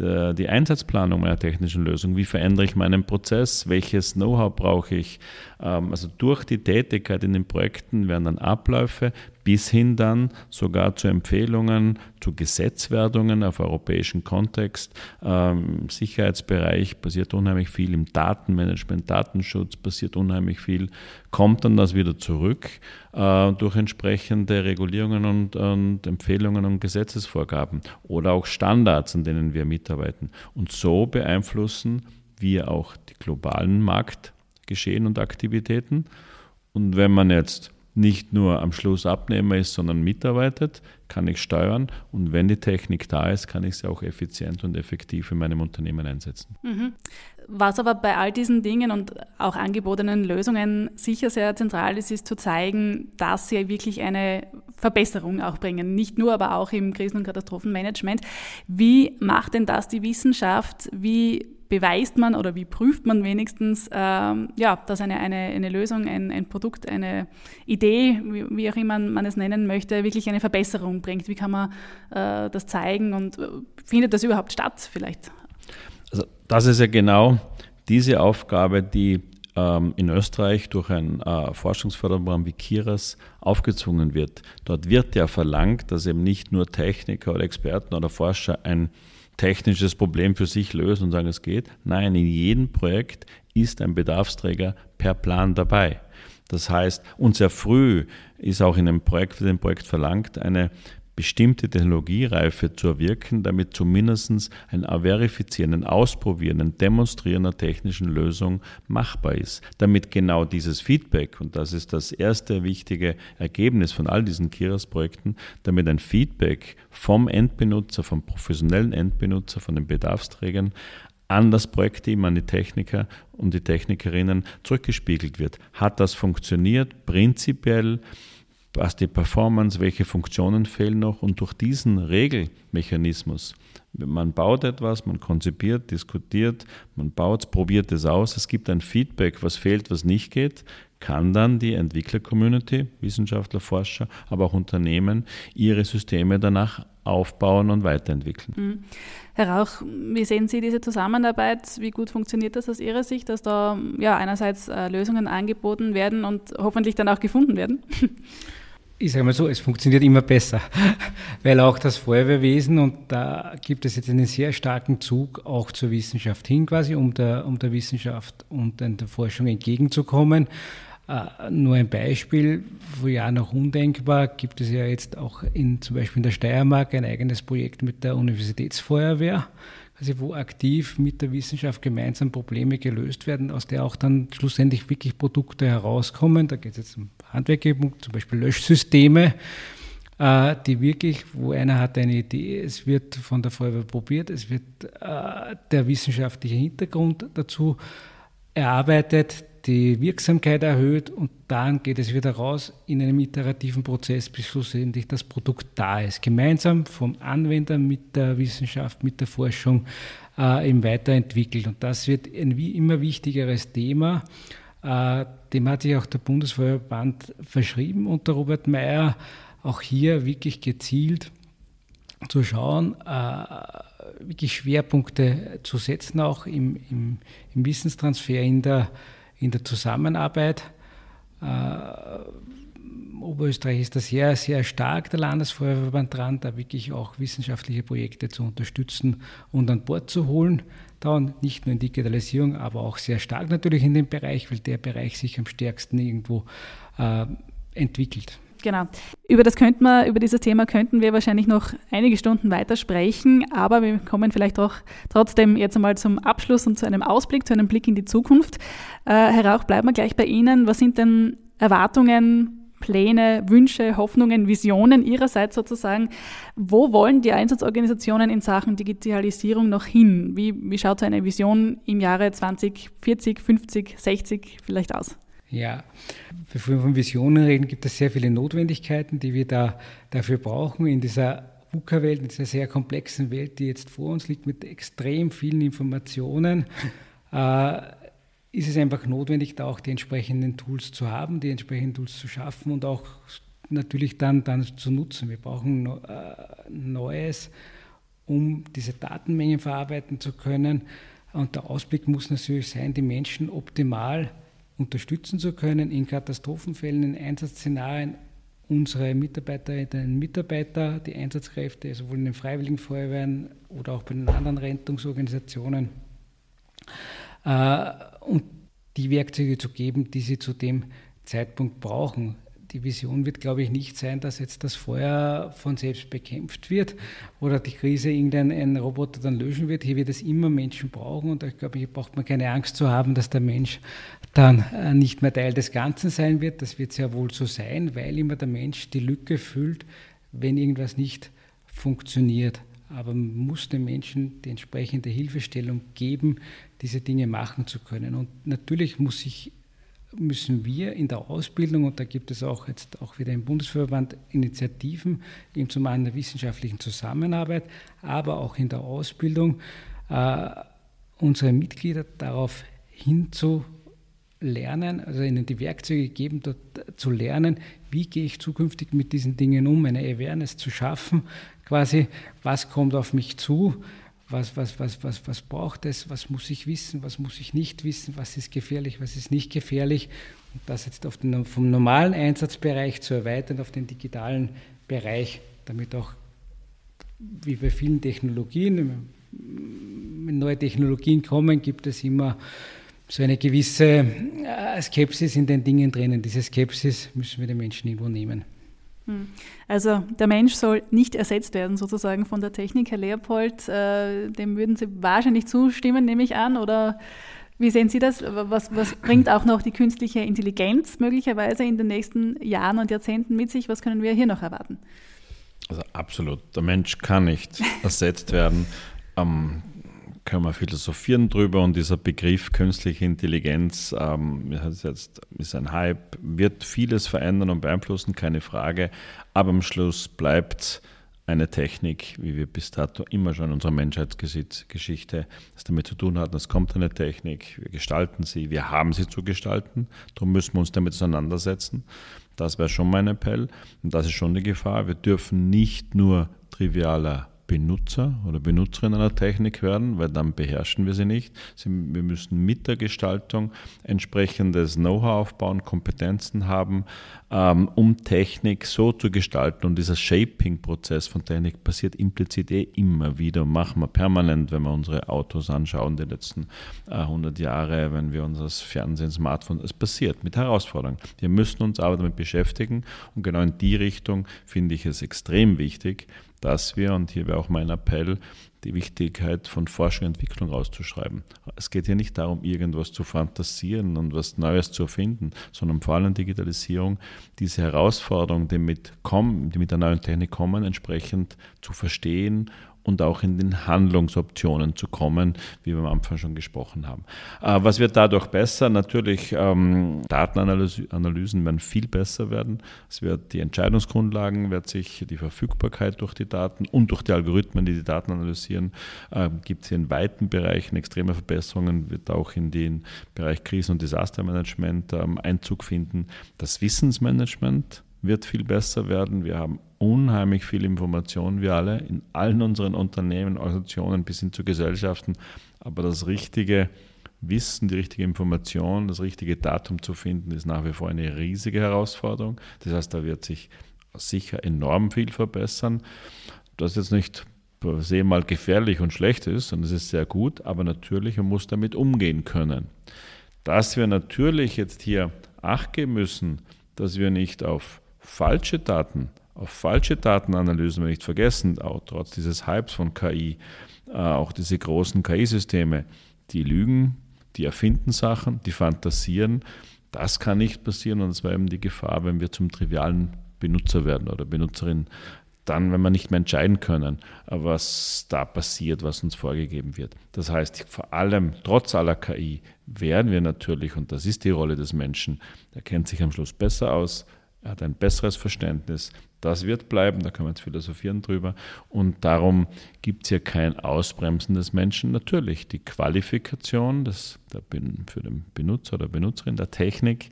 die Einsatzplanung meiner technischen Lösung, wie verändere ich meinen Prozess, welches Know-how brauche ich. Ähm, also durch die Tätigkeit in den Projekten werden dann Abläufe bis hin dann sogar zu Empfehlungen, zu Gesetzwerdungen auf europäischen Kontext. Ähm, Im Sicherheitsbereich passiert unheimlich viel, im Datenmanagement, Datenschutz passiert unheimlich viel, kommt dann das wieder zurück äh, durch entsprechende Regulierungen und, und Empfehlungen und Gesetzesvorgaben oder auch Standards, an denen wir mitarbeiten. Und so beeinflussen wir auch die globalen Marktgeschehen und Aktivitäten. Und wenn man jetzt nicht nur am Schluss Abnehmer ist, sondern mitarbeitet, kann ich steuern und wenn die Technik da ist, kann ich sie auch effizient und effektiv in meinem Unternehmen einsetzen. Mhm. Was aber bei all diesen Dingen und auch angebotenen Lösungen sicher sehr zentral ist, ist zu zeigen, dass sie wirklich eine Verbesserung auch bringen. Nicht nur, aber auch im Krisen- und Katastrophenmanagement. Wie macht denn das die Wissenschaft? Wie beweist man oder wie prüft man wenigstens, ähm, ja, dass eine, eine, eine Lösung, ein, ein Produkt, eine Idee, wie, wie auch immer man es nennen möchte, wirklich eine Verbesserung bringt? Wie kann man äh, das zeigen und äh, findet das überhaupt statt vielleicht? Also das ist ja genau diese Aufgabe, die ähm, in Österreich durch ein äh, Forschungsförderprogramm wie KIRAS aufgezwungen wird. Dort wird ja verlangt, dass eben nicht nur Techniker oder Experten oder Forscher ein technisches Problem für sich lösen und sagen, es geht. Nein, in jedem Projekt ist ein Bedarfsträger per Plan dabei. Das heißt, und sehr früh ist auch in einem Projekt für dem Projekt verlangt, eine bestimmte Technologiereife zu erwirken, damit zumindest ein Verifizieren, ein Ausprobieren, ein technischen Lösung machbar ist. Damit genau dieses Feedback, und das ist das erste wichtige Ergebnis von all diesen Kiras-Projekten, damit ein Feedback vom Endbenutzer, vom professionellen Endbenutzer, von den Bedarfsträgern an das Projektteam, an die Techniker und die Technikerinnen zurückgespiegelt wird. Hat das funktioniert? Prinzipiell was die Performance, welche Funktionen fehlen noch. Und durch diesen Regelmechanismus, man baut etwas, man konzipiert, diskutiert, man baut, probiert es aus, es gibt ein Feedback, was fehlt, was nicht geht, kann dann die Entwickler-Community, Wissenschaftler, Forscher, aber auch Unternehmen ihre Systeme danach aufbauen und weiterentwickeln. Mhm. Herr Rauch, wie sehen Sie diese Zusammenarbeit? Wie gut funktioniert das aus Ihrer Sicht, dass da ja, einerseits äh, Lösungen angeboten werden und hoffentlich dann auch gefunden werden? ich sage mal so, es funktioniert immer besser, weil auch das Feuerwehrwesen, und da gibt es jetzt einen sehr starken Zug auch zur Wissenschaft hin, quasi, um der, um der Wissenschaft und der Forschung entgegenzukommen. Uh, nur ein Beispiel, vor Jahren noch undenkbar, gibt es ja jetzt auch in, zum Beispiel in der Steiermark ein eigenes Projekt mit der Universitätsfeuerwehr also wo aktiv mit der Wissenschaft gemeinsam Probleme gelöst werden, aus der auch dann schlussendlich wirklich Produkte herauskommen. Da geht es jetzt um Handwerkgebung, zum Beispiel Löschsysteme, äh, die wirklich, wo einer hat eine Idee, es wird von der Feuerwehr probiert, es wird äh, der wissenschaftliche Hintergrund dazu erarbeitet, die Wirksamkeit erhöht und dann geht es wieder raus in einem iterativen Prozess, bis schlussendlich das Produkt da ist. Gemeinsam vom Anwender mit der Wissenschaft, mit der Forschung äh, eben weiterentwickelt. Und das wird ein wie immer wichtigeres Thema. Äh, dem hat sich auch der Bundesfeuerverband verschrieben und der Robert Mayer auch hier wirklich gezielt zu schauen, äh, wirklich Schwerpunkte zu setzen, auch im, im, im Wissenstransfer in der in der Zusammenarbeit. Äh, Oberösterreich ist da sehr, sehr stark, der Landesfeuerwehrverband dran, da wirklich auch wissenschaftliche Projekte zu unterstützen und an Bord zu holen. Da nicht nur in Digitalisierung, aber auch sehr stark natürlich in dem Bereich, weil der Bereich sich am stärksten irgendwo äh, entwickelt. Genau. Über das könnten wir, über dieses Thema könnten wir wahrscheinlich noch einige Stunden weiter sprechen, aber wir kommen vielleicht auch trotzdem jetzt einmal zum Abschluss und zu einem Ausblick, zu einem Blick in die Zukunft. Äh, Herr Rauch, bleiben wir gleich bei Ihnen. Was sind denn Erwartungen, Pläne, Wünsche, Hoffnungen, Visionen Ihrerseits sozusagen? Wo wollen die Einsatzorganisationen in Sachen Digitalisierung noch hin? Wie, wie schaut so eine Vision im Jahre 2040, 50, 60 vielleicht aus? Ja, bevor wir von Visionen reden, gibt es sehr viele Notwendigkeiten, die wir da dafür brauchen in dieser VUCA-Welt, in dieser sehr komplexen Welt, die jetzt vor uns liegt, mit extrem vielen Informationen. Äh, ist es einfach notwendig, da auch die entsprechenden Tools zu haben, die entsprechenden Tools zu schaffen und auch natürlich dann, dann zu nutzen. Wir brauchen äh, Neues, um diese Datenmengen verarbeiten zu können. Und der Ausblick muss natürlich sein, die Menschen optimal unterstützen zu können in Katastrophenfällen, in Einsatzszenarien. Unsere Mitarbeiterinnen und Mitarbeiter, die Einsatzkräfte, sowohl in den Freiwilligen Feuerwehren oder auch bei den anderen Rettungsorganisationen, äh, und die Werkzeuge zu geben, die sie zu dem Zeitpunkt brauchen. Die Vision wird, glaube ich, nicht sein, dass jetzt das Feuer von selbst bekämpft wird oder die Krise irgendein Roboter dann lösen wird. Hier wird es immer Menschen brauchen und ich glaube, hier braucht man keine Angst zu haben, dass der Mensch dann äh, nicht mehr Teil des Ganzen sein wird. Das wird sehr wohl so sein, weil immer der Mensch die Lücke füllt, wenn irgendwas nicht funktioniert. Aber man muss den Menschen die entsprechende Hilfestellung geben, diese Dinge machen zu können. Und natürlich muss sich müssen wir in der Ausbildung, und da gibt es auch jetzt auch wieder im Bundesverband Initiativen eben zum einen der wissenschaftlichen Zusammenarbeit, aber auch in der Ausbildung äh, unsere Mitglieder darauf hinzulernen, also ihnen die Werkzeuge geben, dort zu lernen, wie gehe ich zukünftig mit diesen Dingen um, eine Awareness zu schaffen, quasi, was kommt auf mich zu, was, was, was, was, was braucht es, was muss ich wissen, was muss ich nicht wissen, was ist gefährlich, was ist nicht gefährlich. Und das jetzt auf den, vom normalen Einsatzbereich zu erweitern auf den digitalen Bereich, damit auch, wie bei vielen Technologien, wenn neue Technologien kommen, gibt es immer so eine gewisse äh, Skepsis in den Dingen drinnen. Diese Skepsis müssen wir den Menschen irgendwo nehmen. Hm. Also der Mensch soll nicht ersetzt werden sozusagen von der Technik. Herr Leopold, äh, dem würden Sie wahrscheinlich zustimmen, nehme ich an, oder wie sehen Sie das? Was, was, bringt auch noch die künstliche Intelligenz möglicherweise in den nächsten Jahren und Jahrzehnten mit sich? Was können wir hier noch erwarten? Also absolut. Der Mensch kann nicht ersetzt werden. Ähm, können wir philosophieren drüber und dieser Begriff künstliche Intelligenz ähm, ist jetzt ist ein Hype, wird vieles verändern und beeinflussen, keine Frage, aber am Schluss bleibt eine Technik, wie wir bis dato immer schon in unserer Menschheitsgeschichte es damit zu tun hatten. Es kommt eine Technik, wir gestalten sie, wir haben sie zu gestalten, darum müssen wir uns damit auseinandersetzen. Das wäre schon mein Appell und das ist schon die Gefahr. Wir dürfen nicht nur trivialer Benutzer oder Benutzerin einer Technik werden, weil dann beherrschen wir sie nicht. Wir müssen mit der Gestaltung entsprechendes Know-how aufbauen, Kompetenzen haben, ähm, um Technik so zu gestalten. Und dieser Shaping-Prozess von Technik passiert implizit eh immer wieder machen wir permanent, wenn wir unsere Autos anschauen, die letzten 100 äh, Jahre, wenn wir uns das Fernsehen, Smartphone, es passiert mit Herausforderungen. Wir müssen uns aber damit beschäftigen und genau in die Richtung finde ich es extrem wichtig, dass wir, und hier wäre auch mein Appell, die Wichtigkeit von Forschung und Entwicklung rauszuschreiben. Es geht hier nicht darum, irgendwas zu fantasieren und was Neues zu erfinden, sondern vor allem Digitalisierung, diese Herausforderungen, die mit, kommen, die mit der neuen Technik kommen, entsprechend zu verstehen und auch in den Handlungsoptionen zu kommen, wie wir am Anfang schon gesprochen haben. Äh, was wird dadurch besser? Natürlich, ähm, Datenanalysen werden viel besser werden. Es wird die Entscheidungsgrundlagen, wird sich die Verfügbarkeit durch die Daten und durch die Algorithmen, die die Daten analysieren, äh, gibt es in weiten Bereichen extreme Verbesserungen, wird auch in den Bereich Krisen- und Desastermanagement ähm, Einzug finden. Das Wissensmanagement wird viel besser werden. Wir haben unheimlich viel Information, wir alle, in allen unseren Unternehmen, Organisationen bis hin zu Gesellschaften. Aber das richtige Wissen, die richtige Information, das richtige Datum zu finden, ist nach wie vor eine riesige Herausforderung. Das heißt, da wird sich sicher enorm viel verbessern. Das ist jetzt nicht per se mal gefährlich und schlecht ist, sondern es ist sehr gut, aber natürlich, man muss damit umgehen können. Dass wir natürlich jetzt hier Acht geben müssen, dass wir nicht auf falsche Daten, auf falsche Datenanalysen, wir nicht vergessen, auch trotz dieses Hypes von KI, äh, auch diese großen KI-Systeme, die lügen, die erfinden Sachen, die fantasieren. Das kann nicht passieren und das war eben die Gefahr, wenn wir zum trivialen Benutzer werden oder Benutzerin, dann, wenn wir nicht mehr entscheiden können, was da passiert, was uns vorgegeben wird. Das heißt, vor allem trotz aller KI werden wir natürlich, und das ist die Rolle des Menschen, der kennt sich am Schluss besser aus, er hat ein besseres Verständnis. Das wird bleiben, da können wir jetzt philosophieren drüber. Und darum gibt es hier kein Ausbremsen des Menschen. Natürlich die Qualifikation des, der, für den Benutzer oder Benutzerin der Technik,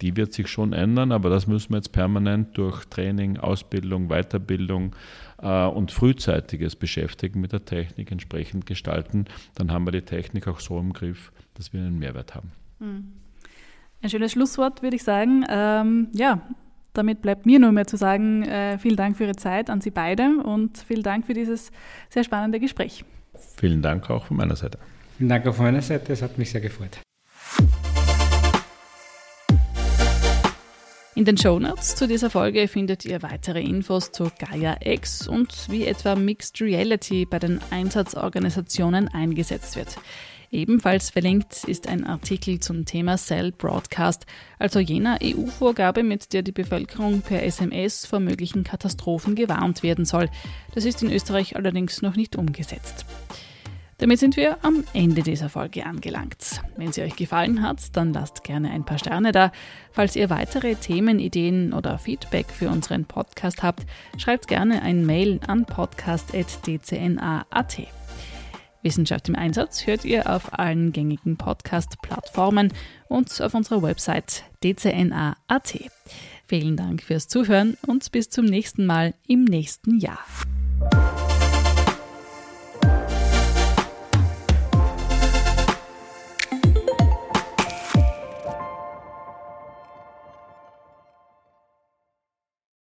die wird sich schon ändern, aber das müssen wir jetzt permanent durch Training, Ausbildung, Weiterbildung äh, und frühzeitiges Beschäftigen mit der Technik entsprechend gestalten. Dann haben wir die Technik auch so im Griff, dass wir einen Mehrwert haben. Hm. Ein schönes Schlusswort, würde ich sagen. Ähm, ja, damit bleibt mir nur mehr zu sagen, äh, vielen Dank für Ihre Zeit an Sie beide und vielen Dank für dieses sehr spannende Gespräch. Vielen Dank auch von meiner Seite. Vielen Dank auch von meiner Seite, es hat mich sehr gefreut. In den Shownotes zu dieser Folge findet ihr weitere Infos zu Gaia X und wie etwa Mixed Reality bei den Einsatzorganisationen eingesetzt wird. Ebenfalls verlinkt ist ein Artikel zum Thema Cell Broadcast, also jener EU-Vorgabe, mit der die Bevölkerung per SMS vor möglichen Katastrophen gewarnt werden soll. Das ist in Österreich allerdings noch nicht umgesetzt. Damit sind wir am Ende dieser Folge angelangt. Wenn sie euch gefallen hat, dann lasst gerne ein paar Sterne da. Falls ihr weitere Themenideen oder Feedback für unseren Podcast habt, schreibt gerne ein Mail an podcast.dcna.at. Wissenschaft im Einsatz hört ihr auf allen gängigen Podcast-Plattformen und auf unserer Website dcna.at. Vielen Dank fürs Zuhören und bis zum nächsten Mal im nächsten Jahr.